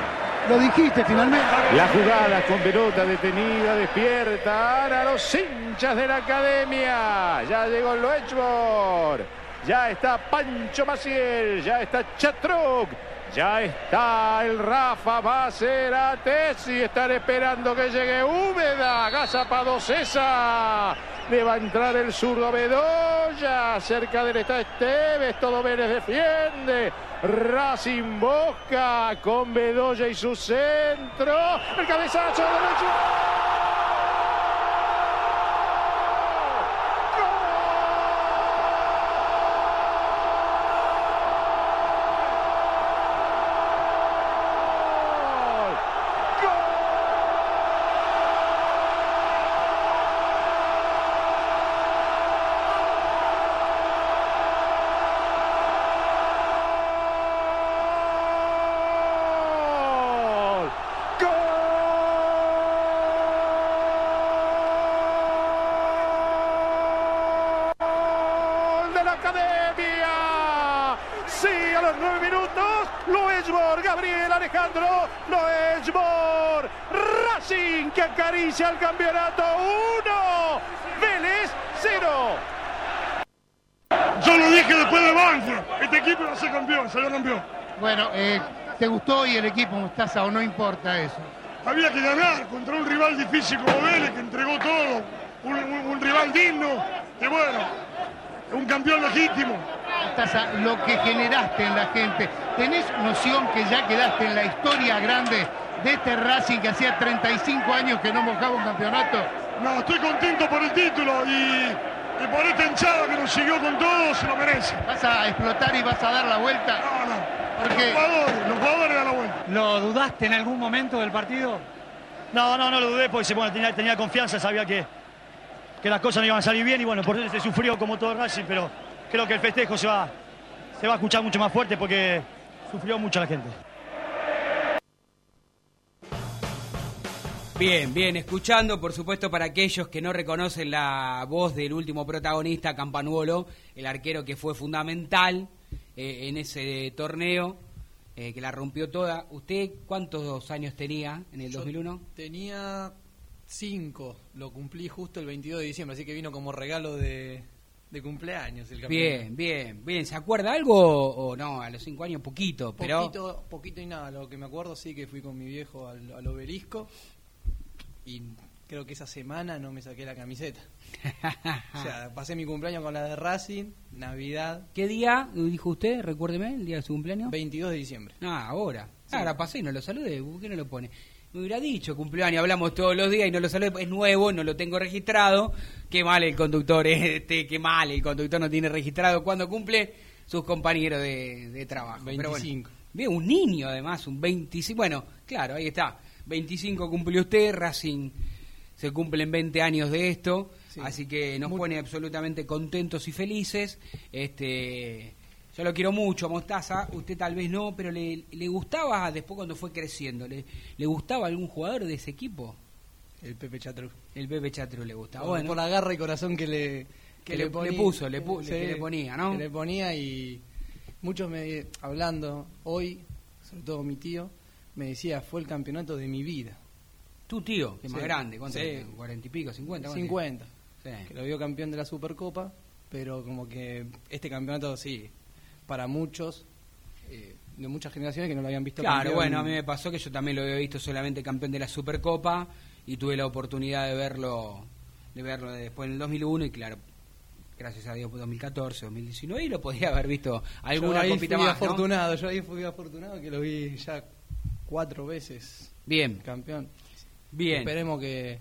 Speaker 7: Lo dijiste finalmente.
Speaker 9: La jugada con pelota detenida, despierta a los hinchas de la academia. Ya llegó el Loechbor. Ya está Pancho Maciel. Ya está Chatruc. Ya está el Rafa Macerates y están esperando que llegue Húmeda. Gazapado César. Le va a entrar el zurdo Bedoya. Cerca de él está Esteves. Todo Vélez defiende. Racing Bosca con Bedoya y su centro. El cabezazo de. ¡Gol! ¡Gol de la Academia! Sí, a los nueve minutos, Loesbor, Gabriel Alejandro, Loesbor, Racing que acaricia el campeonato 1, Vélez 0.
Speaker 8: Yo lo dije después de Banfield. Este equipo iba a ser campeón, salió campeón.
Speaker 7: Bueno, eh, ¿te gustó hoy el equipo, Mostaza, o no importa eso?
Speaker 8: Había que ganar contra un rival difícil como Vélez, que entregó todo. Un, un- un rival digno, que bueno, un campeón legítimo.
Speaker 7: Mostaza, lo que generaste en la gente, ¿tenés noción que ya quedaste en la historia grande de este Racing que hacía 35 años que no mojaba un campeonato?
Speaker 8: No, estoy contento por el título y, y por esta hinchada que nos siguió con todo, se lo merece.
Speaker 7: ¿Vas a explotar y vas a dar la vuelta?
Speaker 8: No, no.
Speaker 7: Porque
Speaker 8: Los jugadores, los jugadores dan la vuelta.
Speaker 10: ¿Lo dudaste en algún momento del partido?
Speaker 11: No, no, no lo dudé porque bueno, tenía, tenía confianza, sabía que, que las cosas no iban a salir bien y bueno, por eso se sufrió como todo Racing, pero creo que el festejo se va, se va a escuchar mucho más fuerte porque sufrió mucho la gente.
Speaker 3: Bien, bien, escuchando, por supuesto, para aquellos que no reconocen la voz del último protagonista, Campanuolo, el arquero que fue fundamental eh, en ese torneo, eh, que la rompió toda. ¿Usted cuántos años tenía en el
Speaker 4: Yo
Speaker 3: 2001?
Speaker 4: Tenía cinco, lo cumplí justo el 22 de diciembre, así que vino como regalo de, de cumpleaños el campeonato.
Speaker 3: Bien, bien, bien. ¿Se acuerda algo o no? A los cinco años poquito, pero...
Speaker 4: Poquito, poquito y nada, lo que me acuerdo sí que fui con mi viejo al, al obelisco y creo que esa semana no me saqué la camiseta. o sea, pasé mi cumpleaños con la de Racing, Navidad,
Speaker 3: ¿Qué día dijo usted? Recuérdeme, el día de su cumpleaños.
Speaker 4: 22 de diciembre.
Speaker 3: Ah, ahora.
Speaker 4: Sí.
Speaker 3: Ahora pasé y no lo saludé. ¿Por qué no lo pone? Me hubiera dicho cumpleaños, hablamos todos los días y no lo saludé. Es nuevo, no lo tengo registrado. Qué mal el conductor este, qué mal el conductor no tiene registrado cuando cumple sus compañeros de, de trabajo. Pero bueno.
Speaker 4: 25.
Speaker 3: Bien, un niño además, un 25. Bueno, claro, ahí está. 25 cumplió usted, Racing se cumplen 20 años de esto,
Speaker 4: Sí.
Speaker 3: así que nos
Speaker 4: Muy-
Speaker 3: pone absolutamente contentos y felices. Este, yo lo quiero mucho, a Mostaza, usted tal vez no, pero le, le gustaba después cuando fue creciendo, le, le gustaba algún jugador de ese equipo.
Speaker 4: El Pepe Chatru.
Speaker 3: El Pepe Chatru le gustaba.
Speaker 4: Por,
Speaker 3: Bueno,
Speaker 4: por la garra y corazón que le,
Speaker 3: Que le- le puso, le pu- que le ponía, ¿no?
Speaker 4: Que le ponía y muchos me hablando hoy, sobre todo mi tío, me decía, fue el campeonato de mi vida.
Speaker 3: tu tío, que es más grande, ¿cuánto?
Speaker 4: Sí.
Speaker 3: tiene? ¿40 y pico? ¿50? ¿Cuánto
Speaker 4: 50.
Speaker 3: tiene? Sí.
Speaker 4: que lo vio campeón de la Supercopa, pero como que este campeonato sí, para muchos, eh, de muchas generaciones que no lo habían visto
Speaker 3: Claro,
Speaker 4: campeón.
Speaker 3: bueno, a mí me pasó que yo también lo había visto solamente campeón de la Supercopa y tuve la oportunidad de verlo de verlo después en el 2001 y claro, gracias a Dios 2014, 2019 y lo podía haber visto alguna
Speaker 4: yo ahí
Speaker 3: copita
Speaker 4: fui
Speaker 3: más, ¿no?
Speaker 4: afortunado, yo ahí fui afortunado que lo vi ya cuatro veces
Speaker 3: Bien,
Speaker 4: campeón.
Speaker 3: bien.
Speaker 4: Esperemos que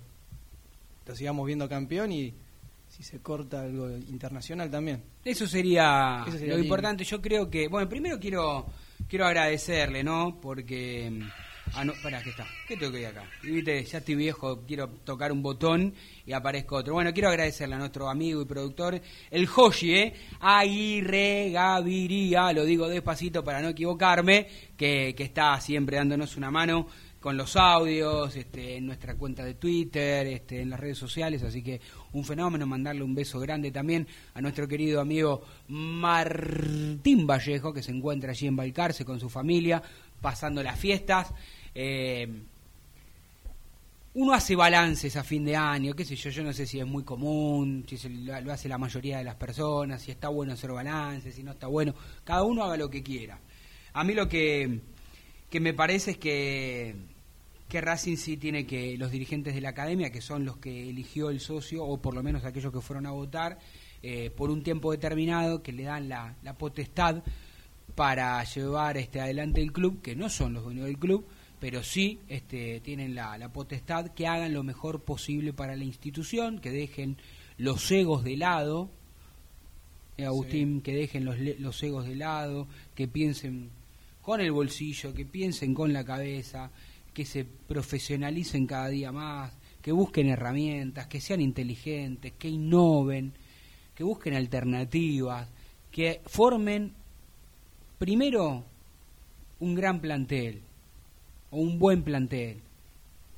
Speaker 4: lo sigamos viendo campeón y si se corta algo internacional también.
Speaker 3: Eso sería,
Speaker 4: Eso sería
Speaker 3: lo
Speaker 4: lindo.
Speaker 3: importante. Yo creo que, bueno, primero quiero quiero agradecerle, ¿no? Porque ah no, pará, ¿qué está? ¿Qué tengo que ir acá? Y viste, ya estoy viejo, quiero tocar un botón y aparezco otro. Bueno, quiero agradecerle a nuestro amigo y productor, el Joshi, ¿eh? Aguirre Gaviria, lo digo despacito para no equivocarme, que, que está siempre dándonos una mano con los audios, este, en nuestra cuenta de Twitter, este, en las redes sociales, así que un fenómeno, mandarle un beso grande también a nuestro querido amigo Martín Vallejo, que se encuentra allí en Balcarce con su familia, pasando las fiestas. Eh, uno hace balances a fin de año, qué sé yo, yo no sé si es muy común, si lo hace la mayoría de las personas, si está bueno hacer balances, si no está bueno, cada uno haga lo que quiera. A mí lo que, que me parece es que, que Racing sí tiene que, los dirigentes de la academia, que son los que eligió el socio, o por lo menos aquellos que fueron a votar, eh, por un tiempo determinado, que le dan la, la potestad para llevar este adelante el club, que no son los dueños del club, pero sí este, tienen la, la potestad que hagan lo mejor posible para la institución, que dejen los egos de lado, eh, Agustín, que dejen los, los egos de lado, que piensen con el bolsillo, que piensen con la cabeza, que se profesionalicen cada día más, que busquen herramientas, que sean inteligentes, que innoven, que busquen alternativas, que formen primero un gran plantel o un buen plantel.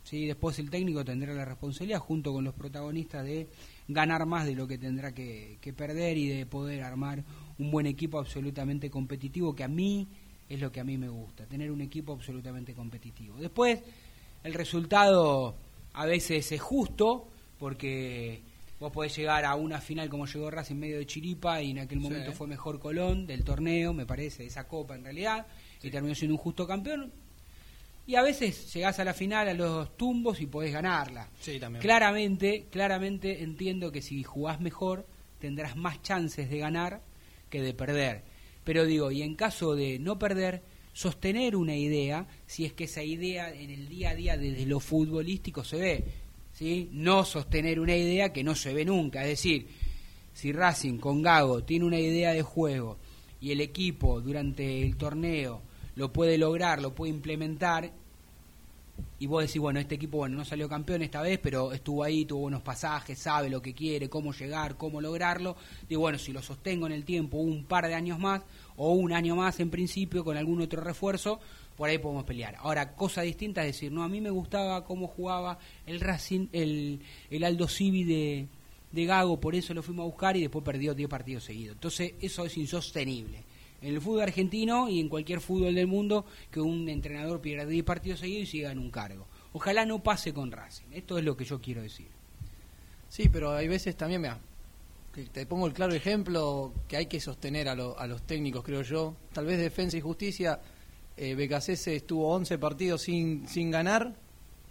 Speaker 3: ¿sí? Después el técnico tendrá la responsabilidad, junto con los protagonistas, de ganar más de lo que tendrá que, que perder y de poder armar un buen equipo absolutamente competitivo, que a mí es lo que a mí me gusta, tener un equipo absolutamente competitivo. Después, el resultado a veces es justo, porque vos podés llegar a una final como llegó Racing en medio de Chiripa y en aquel momento fue mejor Colón del torneo, me parece, de esa copa en realidad, y terminó siendo un justo campeón. Y a veces llegás a la final a los tumbos y podés ganarla.
Speaker 4: Sí, también.
Speaker 3: Claramente, claramente entiendo que si jugás mejor tendrás más chances de ganar que de perder. Pero digo, y en caso de no perder, sostener una idea, si es que esa idea en el día a día desde lo futbolístico se ve, ¿sí? No sostener una idea que no se ve nunca, es decir, si Racing con Gago tiene una idea de juego y el equipo durante el torneo lo puede lograr, lo puede implementar, y vos decís, bueno, este equipo bueno no salió campeón esta vez, pero estuvo ahí, tuvo buenos pasajes, sabe lo que quiere, cómo llegar, cómo lograrlo. Digo, bueno, si lo sostengo en el tiempo un par de años más, o un año más en principio, con algún otro refuerzo, por ahí podemos pelear. Ahora, cosa distinta es decir, no, a mí me gustaba cómo jugaba el Racing, el, el Aldo Civi de, de Gago, por eso lo fuimos a buscar y después perdió 10 partidos seguidos. Entonces, eso es insostenible. En el fútbol argentino y en cualquier fútbol del mundo, que un entrenador pierda 10 partidos seguidos y siga en un cargo. Ojalá no pase con Racing. Esto es lo que yo quiero decir.
Speaker 4: Sí, pero hay veces también, mira, te pongo el claro ejemplo que hay que sostener a, lo- a los técnicos, creo yo. Tal vez Defensa y Justicia, eh, Becasese estuvo 11 partidos sin, sin ganar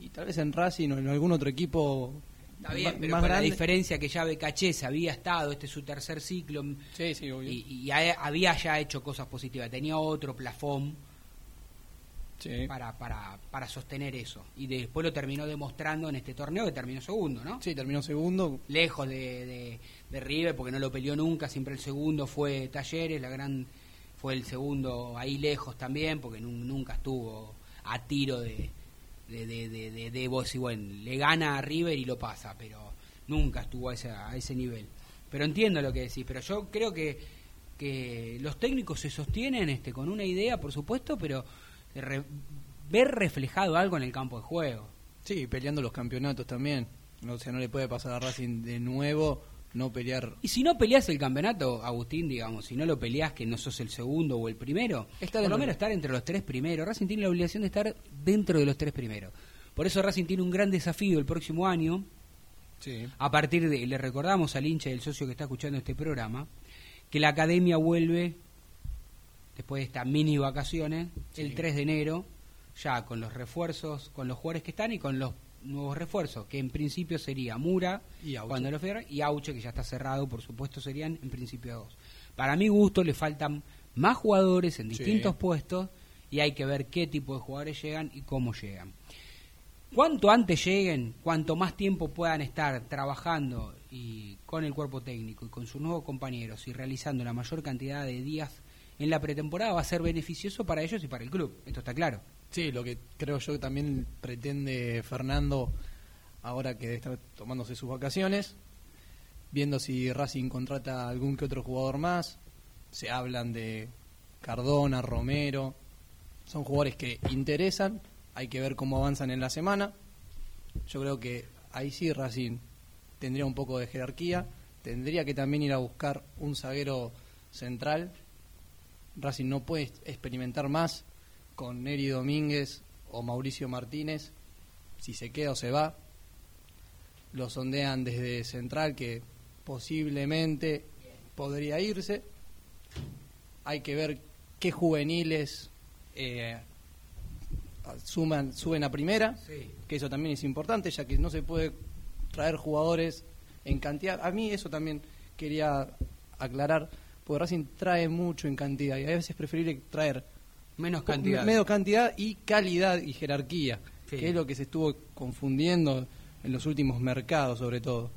Speaker 4: y tal vez en Racing o en algún otro equipo
Speaker 3: Está bien, pero
Speaker 4: más
Speaker 3: con la diferencia que ya Becachese había estado, este es su tercer ciclo,
Speaker 4: Sí, sí, obvio.
Speaker 3: y, y ha- había ya hecho cosas positivas, tenía otro plafón
Speaker 4: Sí.
Speaker 3: para, para, para sostener eso. Y después lo terminó demostrando en este torneo que terminó segundo, ¿no?
Speaker 4: Sí, terminó segundo.
Speaker 3: Lejos de, de, de River, porque no lo peleó nunca, siempre el segundo fue Talleres, la gran fue el segundo ahí lejos también, porque nun- nunca estuvo a tiro de, de, de, de, de, y bueno, le gana a River y lo pasa, pero nunca estuvo a ese, a ese nivel. Pero entiendo lo que decís, pero yo creo que, que los técnicos se sostienen este con una idea, por supuesto, pero ver reflejado algo en el campo de juego.
Speaker 4: Sí, peleando los campeonatos también. O sea, no le puede pasar a Racing de nuevo no pelear.
Speaker 3: Y si no peleas el campeonato, Agustín, digamos, si no lo peleas que no sos el segundo o el primero,
Speaker 4: Estar
Speaker 3: por lo
Speaker 4: en-
Speaker 3: menos estar entre los tres primeros. Racing tiene la obligación de estar dentro de los tres primeros. Por eso Racing tiene un gran desafío el próximo año,
Speaker 4: Sí.
Speaker 3: a partir de, le recordamos al hincha y al socio que está escuchando este programa, que la academia vuelve, después de estas mini vacaciones, el 3 de enero, ya con los refuerzos, con los jugadores que están y con los nuevos refuerzos, que en principio sería Mura,
Speaker 4: Y Auche.
Speaker 3: cuando lo y Auche, que ya está cerrado, por supuesto, serían en principio dos. Para mi gusto le faltan más jugadores en
Speaker 4: Sí.
Speaker 3: distintos puestos y hay que ver qué tipo de jugadores llegan y cómo llegan. Cuanto antes lleguen, cuanto más tiempo puedan estar trabajando y con el cuerpo técnico y con sus nuevos compañeros y realizando la mayor cantidad de días en la pretemporada va a ser beneficioso para ellos y para el club. Esto está claro.
Speaker 4: Sí, lo que creo yo que también pretende Fernando ahora que está tomándose sus vacaciones, viendo si Racing contrata algún que otro jugador más. Se hablan de Cardona, Romero. Son jugadores que interesan. Hay que ver cómo avanzan en la semana. Yo creo que ahí sí Racing tendría un poco de jerarquía. Tendría que también ir a buscar un zaguero central. Racing no puede experimentar más con Neri Domínguez o Mauricio Martínez. Si se queda o se va. Lo sondean desde central que posiblemente podría irse. Hay que ver qué juveniles eh, suman, suben a primera, que eso también es importante, ya que no se puede traer jugadores en cantidad. A mí eso también quería aclarar, porque Racing trae mucho en cantidad y a veces es preferible traer
Speaker 3: Menos cantidad.
Speaker 4: menos cantidad y calidad y jerarquía, que es lo que se estuvo confundiendo en los últimos mercados sobre todo.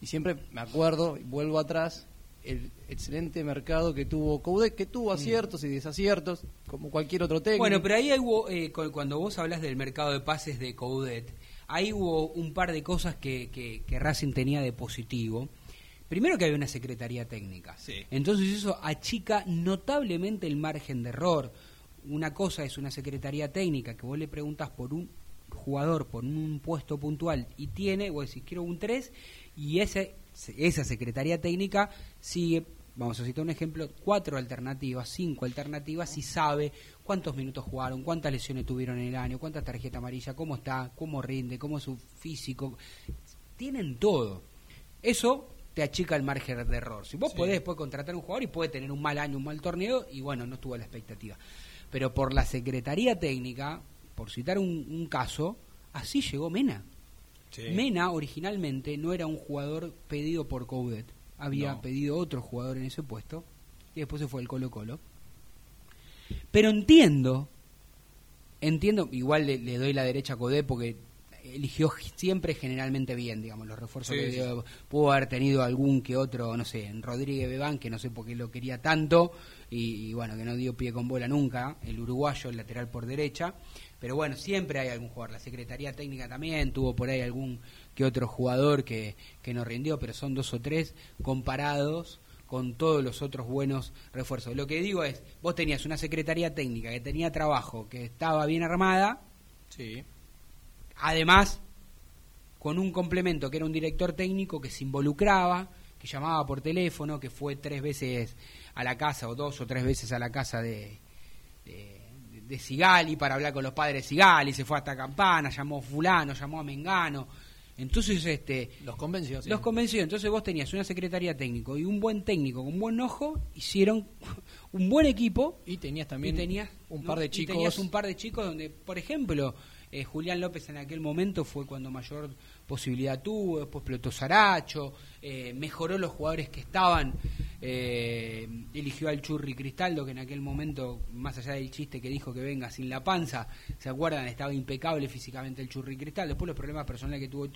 Speaker 4: Y siempre me acuerdo, y vuelvo atrás, el excelente mercado que tuvo Coudet, que tuvo aciertos y desaciertos, como cualquier otro técnico.
Speaker 3: Bueno, pero ahí hubo, eh, cu- cuando vos hablas del mercado de pases de Coudet, ahí hubo un par de cosas que, que, que Racing tenía de positivo. Primero que había una secretaría técnica. Entonces eso achica notablemente el margen de error. Una cosa es una secretaría técnica que vos le preguntas por un jugador, por un puesto puntual y tiene, vos decís quiero un 3 y ese, esa secretaría técnica sigue, vamos a citar un ejemplo, cuatro alternativas, cinco alternativas y sabe cuántos minutos jugaron, cuántas lesiones tuvieron en el año, cuántas tarjetas amarillas, cómo está, cómo rinde, cómo es su físico. Tienen todo. Eso te achica el margen de error. Si vos
Speaker 4: Sí.
Speaker 3: podés después contratar a un jugador y puede tener un mal año, un mal torneo, y bueno, no tuvo la expectativa. Pero por la Secretaría Técnica, por citar un, un caso, así llegó Mena. Mena originalmente no era un jugador pedido por Coudet. Había
Speaker 4: No.
Speaker 3: pedido otro jugador en ese puesto y después se fue el Colo Colo. Pero entiendo, entiendo, igual le, le doy la derecha a Coudet porque eligió siempre generalmente bien, digamos, los refuerzos
Speaker 4: Sí,
Speaker 3: que
Speaker 4: sí.
Speaker 3: dio. Pudo haber tenido algún que otro, no sé, en Rodríguez Bebán, que no sé por qué lo quería tanto, y, y bueno, que no dio pie con bola nunca, el uruguayo, el lateral por derecha. Pero bueno, siempre hay algún jugador. La Secretaría Técnica también tuvo por ahí algún que otro jugador que, que no rindió, pero son dos o tres comparados con todos los otros buenos refuerzos. Lo que digo es, vos tenías una Secretaría Técnica que tenía trabajo, que estaba bien armada,
Speaker 4: Sí.
Speaker 3: Además, con un complemento que era un director técnico que se involucraba, que llamaba por teléfono, que fue tres veces a la casa o dos o tres veces a la casa de, de, de Sigali para hablar con los padres de Sigali, se fue hasta Campana, llamó a fulano, llamó a Mengano. Entonces, este,
Speaker 4: Los convenció. sí.
Speaker 3: los convenció. Entonces vos tenías una secretaría técnico y un buen técnico con buen ojo, hicieron un buen equipo.
Speaker 4: Y tenías también
Speaker 3: y tenías,
Speaker 4: un par de
Speaker 3: Y
Speaker 4: chicos.
Speaker 3: tenías un par de chicos donde, por ejemplo, eh, Julián López en aquel momento fue cuando mayor posibilidad tuvo, después explotó Saracho, eh, mejoró los jugadores que estaban, eh, eligió al Churri Cristaldo, que en aquel momento, más allá del chiste que dijo que venga sin la panza, ¿se acuerdan? Estaba impecable físicamente el Churri Cristaldo. Después los problemas personales que tuvo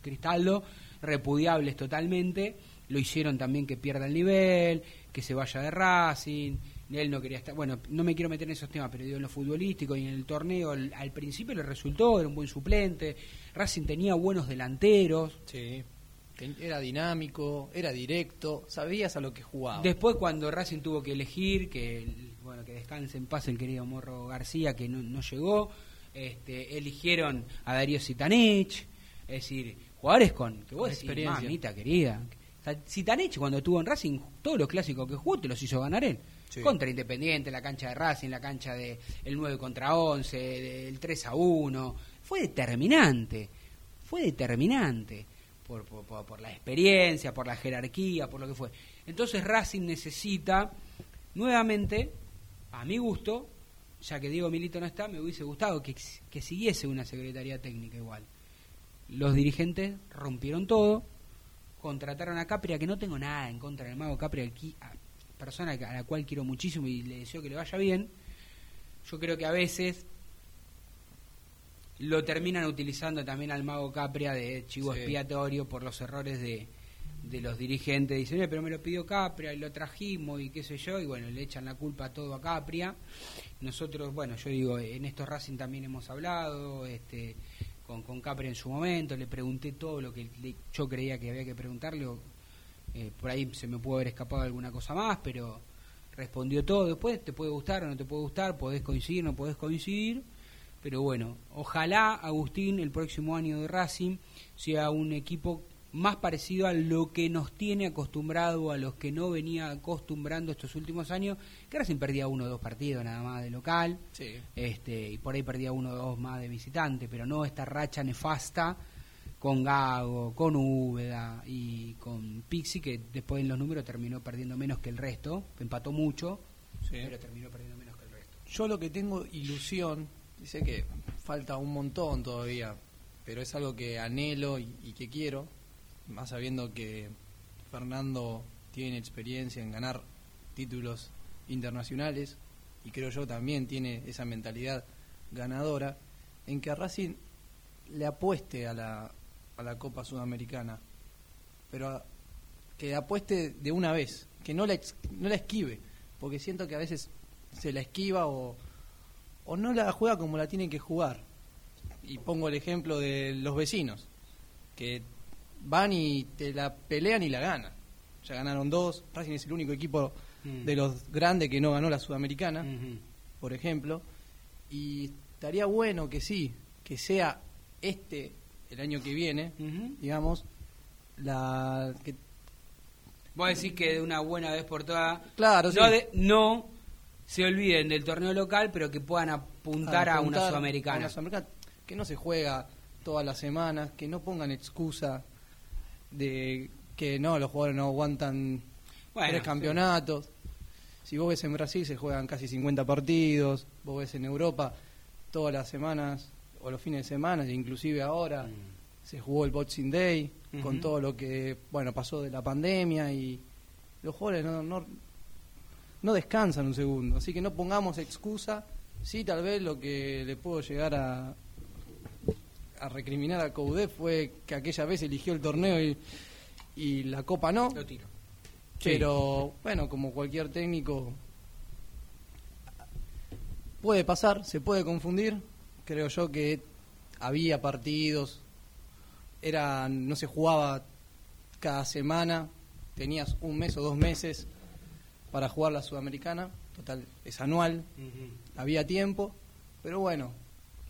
Speaker 3: Cristaldo, repudiables totalmente, lo hicieron también que pierda el nivel, que se vaya de Racing, él no quería estar, bueno, no me quiero meter en esos temas, pero digo, en lo futbolístico y en el torneo, al, al principio le resultó, era un buen suplente, Racing tenía buenos delanteros,
Speaker 4: Sí. Era dinámico, era directo, sabías a lo que jugaba.
Speaker 3: Después cuando Racing tuvo que elegir, que bueno que descanse en paz el querido Morro García, que no, no llegó, este, eligieron a Darío Sitanich, es decir, jugadores con que vos decís,
Speaker 4: Experiencia.
Speaker 3: mamita querida. Sitanich cuando estuvo en Racing, todos los clásicos que jugó te los hizo ganar él. Contra Independiente, la cancha de Racing, la cancha de el 9 contra 11, del 3 a 1. Fue determinante, fue determinante por, por, por- la experiencia, por la jerarquía, por lo que fue. Entonces Racing necesita, nuevamente, a mi gusto, ya que Diego Milito no está, me hubiese gustado que, que siguiese una secretaría técnica igual. Los dirigentes rompieron todo, contrataron a Capria, que no tengo nada en contra del mago Capria, aquí, persona a la cual quiero muchísimo y le deseo que le vaya bien. Yo creo que a veces lo terminan utilizando también al mago Capria de chivo
Speaker 4: Sí.
Speaker 3: expiatorio por los errores de, de los dirigentes dicen, "Eh, pero me lo pidió Capria y lo trajimos y qué sé yo, y bueno, le echan la culpa a todo a Capria. Nosotros, bueno, yo digo, en estos Racing también hemos hablado, este con, con Capria en su momento, le pregunté todo lo que le- yo creía que había que preguntarle, o, eh, por ahí se me pudo haber escapado alguna cosa más, pero respondió todo. Después te puede gustar o no te puede gustar, podés coincidir, no podés coincidir. Pero bueno, ojalá Agustín el próximo año de Racing sea un equipo más parecido a lo que nos tiene acostumbrado, a los que no venía acostumbrando estos últimos años, que Racing perdía uno o dos partidos nada más de local,
Speaker 4: Sí.
Speaker 3: este y por ahí perdía uno o dos más de visitante, pero no esta racha nefasta con Gago, con Úbeda y con Pixi, que después en los números terminó perdiendo menos que el resto, empató mucho,
Speaker 4: Sí.
Speaker 3: pero terminó perdiendo menos que el resto.
Speaker 4: Yo lo que tengo ilusión, sé que falta un montón todavía, pero es algo que anhelo y, y que quiero, más sabiendo que Fernando tiene experiencia en ganar títulos internacionales y creo yo también tiene esa mentalidad ganadora, en que a Racing le apueste a la, a la Copa Sudamericana, pero que apueste de una vez, que no la, no la esquive, porque siento que a veces se la esquiva o, o no la juega como la tiene que jugar. Y pongo el ejemplo de los vecinos, que van y te la pelean y la ganan. Ya ganaron dos, Racing es el único equipo
Speaker 3: Mm.
Speaker 4: de los grandes que no ganó la Sudamericana, por ejemplo. Y estaría bueno que sí, que sea este, el año que viene, digamos, la que
Speaker 3: Vos decís que de una buena vez por todas
Speaker 4: Claro,
Speaker 3: no,
Speaker 4: sí.
Speaker 3: de- no se olviden del torneo local, pero que puedan apuntar a, una sudamericana.
Speaker 4: a una sudamericana, que no se juega todas las semanas, que no pongan excusa de que no, los jugadores no aguantan
Speaker 3: Bueno,
Speaker 4: tres
Speaker 3: sí.
Speaker 4: campeonatos. Si vos ves en Brasil se juegan casi 50 partidos, vos ves en Europa todas las semanas o los fines de semana, e inclusive ahora se jugó el Boxing Day con todo lo que bueno pasó de la pandemia y los jugadores no, no, no descansan un segundo, así que no pongamos excusa. Sí, tal vez lo que le puedo llegar a, a recriminar a Coudet fue que aquella vez eligió el torneo y, y la copa no.
Speaker 3: Lo tiro.
Speaker 4: Pero bueno, como cualquier técnico puede pasar, se puede confundir. Creo yo que había partidos, era no se jugaba cada semana, tenías un mes o dos meses para jugar la sudamericana, total es anual, había tiempo, pero bueno,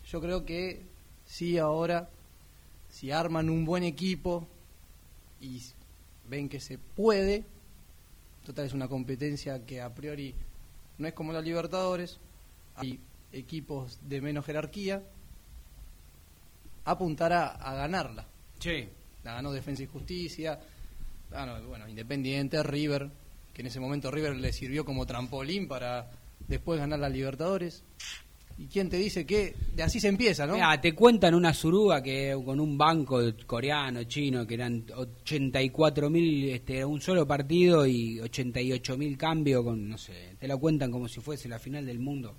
Speaker 4: yo creo que sí ahora si arman un buen equipo y ven que se puede, total es una competencia que a priori no es como la Libertadores, hay equipos de menos jerarquía, apuntará a ganarla.
Speaker 3: Sí.
Speaker 4: La ganó Defensa y Justicia, ganó, bueno, Independiente, River, que en ese momento River le sirvió como trampolín para después ganar la Libertadores. ¿Y quién te dice que de así se empieza, no?
Speaker 3: Mirá, te cuentan una suruga que con un banco coreano, chino, que eran 84 mil, este, un solo partido y 88 mil cambios, con, no sé, te la cuentan como si fuese la final del mundo.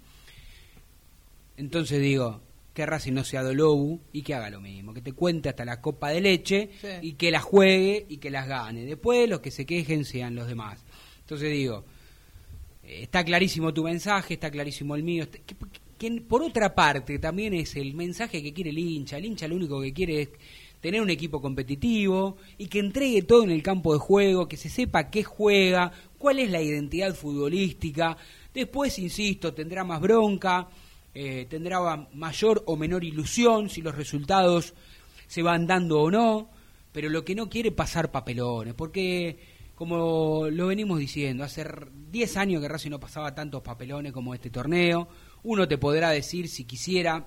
Speaker 3: Entonces digo, que Racing no sea Dolobu y que haga lo mismo, que te cuente hasta la copa de leche
Speaker 4: Sí.
Speaker 3: y que las juegue y que las gane. Después los que se quejen sean los demás. Entonces digo, eh, está clarísimo tu mensaje, está clarísimo el mío. está- que, que por otra parte también es el mensaje que quiere el hincha. El hincha lo único que quiere es tener un equipo competitivo y que entregue todo en el campo de juego, que se sepa qué juega, cuál es la identidad futbolística. Después, insisto, tendrá más bronca, eh, tendrá ma- mayor o menor ilusión si los resultados se van dando o no, pero lo que no quiere pasar papelones, porque como lo venimos diciendo, hace 10 años que Racing no pasaba tantos papelones como este torneo, uno te podrá decir si quisiera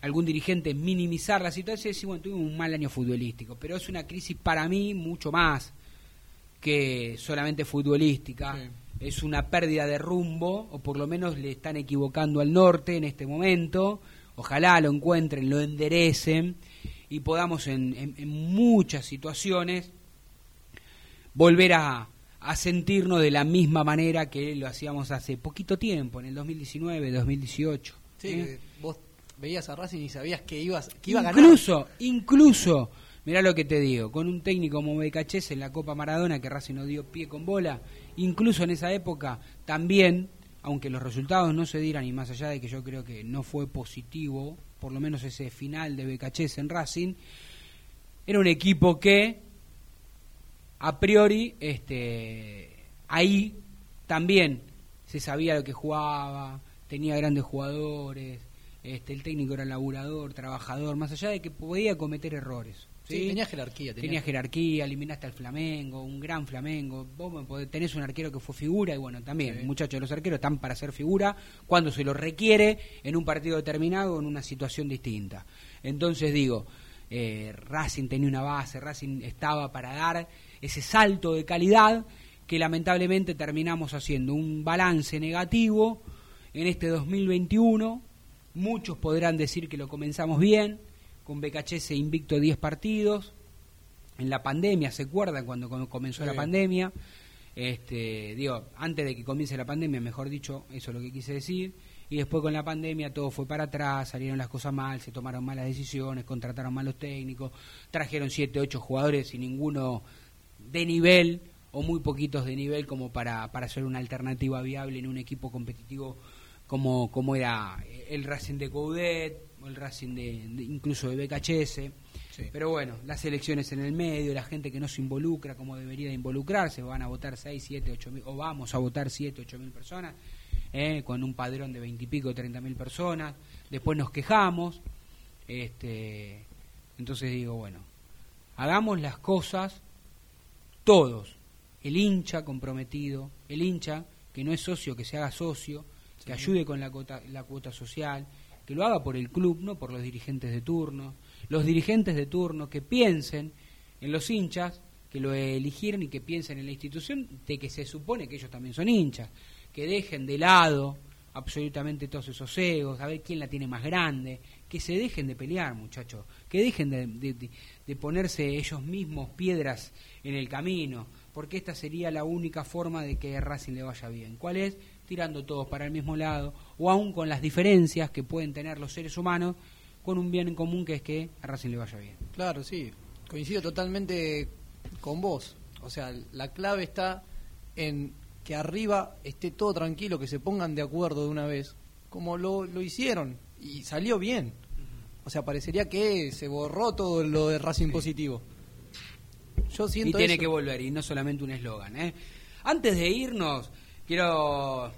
Speaker 3: algún dirigente minimizar la situación y decir, bueno, tuvimos un mal año futbolístico, pero es una crisis para mí mucho más que solamente futbolística. Es una pérdida de rumbo, o por lo menos le están equivocando al norte en este momento. Ojalá lo encuentren, lo enderecen y podamos en, en- en muchas situaciones volver a, a sentirnos de la misma manera que lo hacíamos hace poquito tiempo, en el 2019, 2018.
Speaker 4: Sí,
Speaker 3: ¿eh?
Speaker 4: vos veías a Racing y sabías que, ibas, que iba a ganar.
Speaker 3: incluso, incluso Mirá lo que te digo, con un técnico como Becachese en la Copa Maradona, que Racing no dio pie con bola, incluso en esa época también, aunque los resultados no se dieran, y más allá de que yo creo que no fue positivo, por lo menos ese final de Becachese en Racing, era un equipo que a priori este ahí también se sabía lo que jugaba, tenía grandes jugadores, este, el técnico era laburador, trabajador, más allá de que podía cometer errores.
Speaker 4: Sí, tenía jerarquía, tenía-
Speaker 3: Tenía jerarquía, eliminaste al Flamengo, un gran Flamengo. Vos podés- tenés un arquero que fue figura y bueno, también, muchachos, los arqueros están para ser figura cuando se lo requiere en un partido determinado o en una situación distinta. Entonces digo, eh, Racing tenía una base, Racing estaba para dar ese salto de calidad que lamentablemente terminamos haciendo un balance negativo en este 2021. Muchos podrán decir que lo comenzamos bien, con BKHS invicto 10 partidos. En la pandemia, ¿se acuerdan cuando com- comenzó la pandemia? Este, digo, antes de que comience la pandemia, mejor dicho, eso es lo que quise decir. Y después con la pandemia todo fue para atrás, salieron las cosas mal, se tomaron malas decisiones, contrataron malos técnicos, trajeron 7, 8 jugadores y ninguno de nivel o muy poquitos de nivel como para, para ser una alternativa viable en un equipo competitivo como, como era el Racing de Coudet el Racing de, de- incluso de BKHS. Pero bueno, las elecciones en el medio, la gente que no se involucra como debería de involucrarse, van a votar 6, 7, 8 mil, o vamos a votar 7, 8 mil personas, eh, con un padrón de 20 y pico, 30 mil personas, después nos quejamos, este, entonces digo, bueno, hagamos las cosas todos, el hincha comprometido, el hincha que no es socio, que se haga socio, que ayude con la cuota, la cuota social, que lo haga por el club, no por los dirigentes de turno, los dirigentes de turno que piensen en los hinchas, que lo eligieron y que piensen en la institución de que se supone que ellos también son hinchas, que dejen de lado absolutamente todos esos egos, a ver quién la tiene más grande, que se dejen de pelear, muchachos, que dejen de, de- ponerse ellos mismos piedras en el camino, porque esta sería la única forma de que Racing le vaya bien. ¿Cuál es? Tirando todos para el mismo lado, o aún con las diferencias que pueden tener los seres humanos, con un bien en común que es que a Racing le vaya bien.
Speaker 4: Claro, sí. Coincido totalmente con vos. O sea, la clave está en que arriba esté todo tranquilo, que se pongan de acuerdo de una vez, como lo, lo hicieron, y salió bien. O sea, parecería que se borró todo lo de Racing positivo. Yo
Speaker 3: y
Speaker 4: siento
Speaker 3: tiene
Speaker 4: eso.
Speaker 3: que volver, y no solamente un eslogan. ¿eh? Antes de irnos, quiero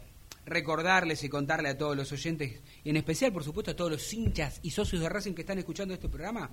Speaker 3: recordarles y contarle a todos los oyentes, y en especial, por supuesto, a todos los hinchas y socios de Racing que están escuchando este programa,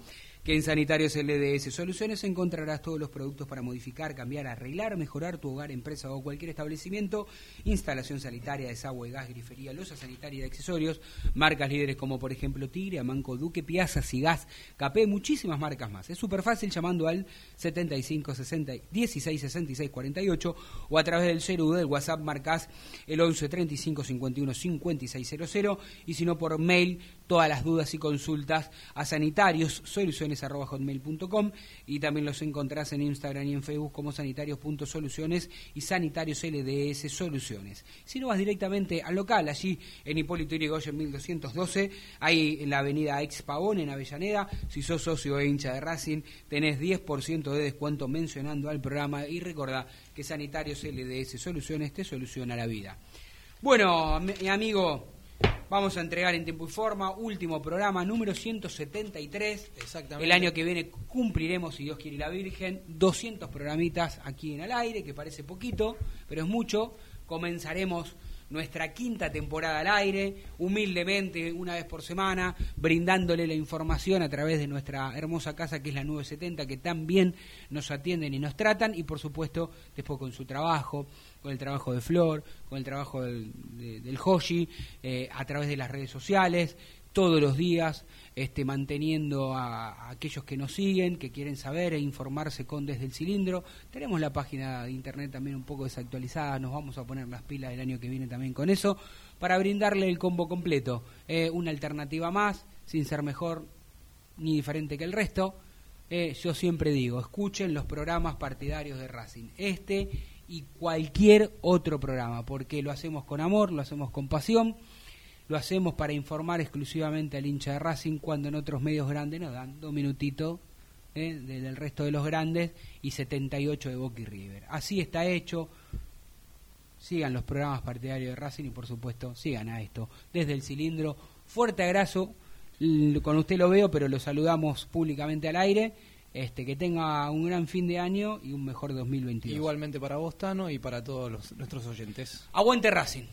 Speaker 3: que en Sanitarios LDS Soluciones encontrarás todos los productos para modificar, cambiar, arreglar, mejorar tu hogar, empresa o cualquier establecimiento, instalación sanitaria, desagüe, gas, grifería, losa sanitaria y accesorios, marcas líderes como por ejemplo Tigre, Amanco, Duque, Piazza, Sigas, Capé, muchísimas marcas más. Es súper fácil llamando al 75 60 16 66 48 o a través del celu del WhatsApp marcas el 11 35 51 56 00 y si no por mail todas las dudas y consultas a sanitarios soluciones@hotmail.com y también los encontrás en Instagram y en Facebook como sanitarios.soluciones y sanitarios LDS Soluciones. Si no vas directamente al local, allí en Hipólito Yrigoyen 1212, ahí en la avenida Ex Pavón en Avellaneda, si sos socio e hincha de Racing, tenés 10% de descuento mencionando al programa y recordá que Sanitarios LDS Soluciones te soluciona la vida. Bueno, mi amigo, vamos a entregar en tiempo y forma último programa número 173.
Speaker 4: Exactamente.
Speaker 3: El año que viene cumpliremos, si Dios quiere y la Virgen, 200 programitas aquí en el aire, que parece poquito, pero es mucho. Comenzaremos nuestra quinta temporada al aire, humildemente, una vez por semana, brindándole la información a través de nuestra hermosa casa que es la 970, que tan bien nos atienden y nos tratan, y por supuesto después con su trabajo, con el trabajo de Flor, con el trabajo del, de- Hoshi, eh, a través de las redes sociales, todos los días, este, manteniendo a, aquellos que nos siguen, que quieren saber e informarse con Desde el Cilindro. Tenemos la página de internet también un poco desactualizada, nos vamos a poner las pilas el año que viene también con eso, para brindarle el combo completo. Eh, una alternativa más, sin ser mejor ni diferente que el resto. Eh, yo siempre digo, escuchen los programas partidarios de Racing, este y cualquier otro programa, porque lo hacemos con amor, lo hacemos con pasión, lo hacemos para informar exclusivamente al hincha de Racing cuando en otros medios grandes nos dan dos minutitos ¿eh? de- del resto de los grandes y 78 de Boca y River. Así está hecho. Sigan los programas partidarios de Racing y por supuesto sigan a esto desde el cilindro. Fuerte abrazo, con usted lo veo, pero lo saludamos públicamente al aire. Este, que tenga un gran fin de año y un mejor 2022.
Speaker 4: Igualmente para vos, Tano, y para todos los- nuestros oyentes.
Speaker 3: Aguante Racing.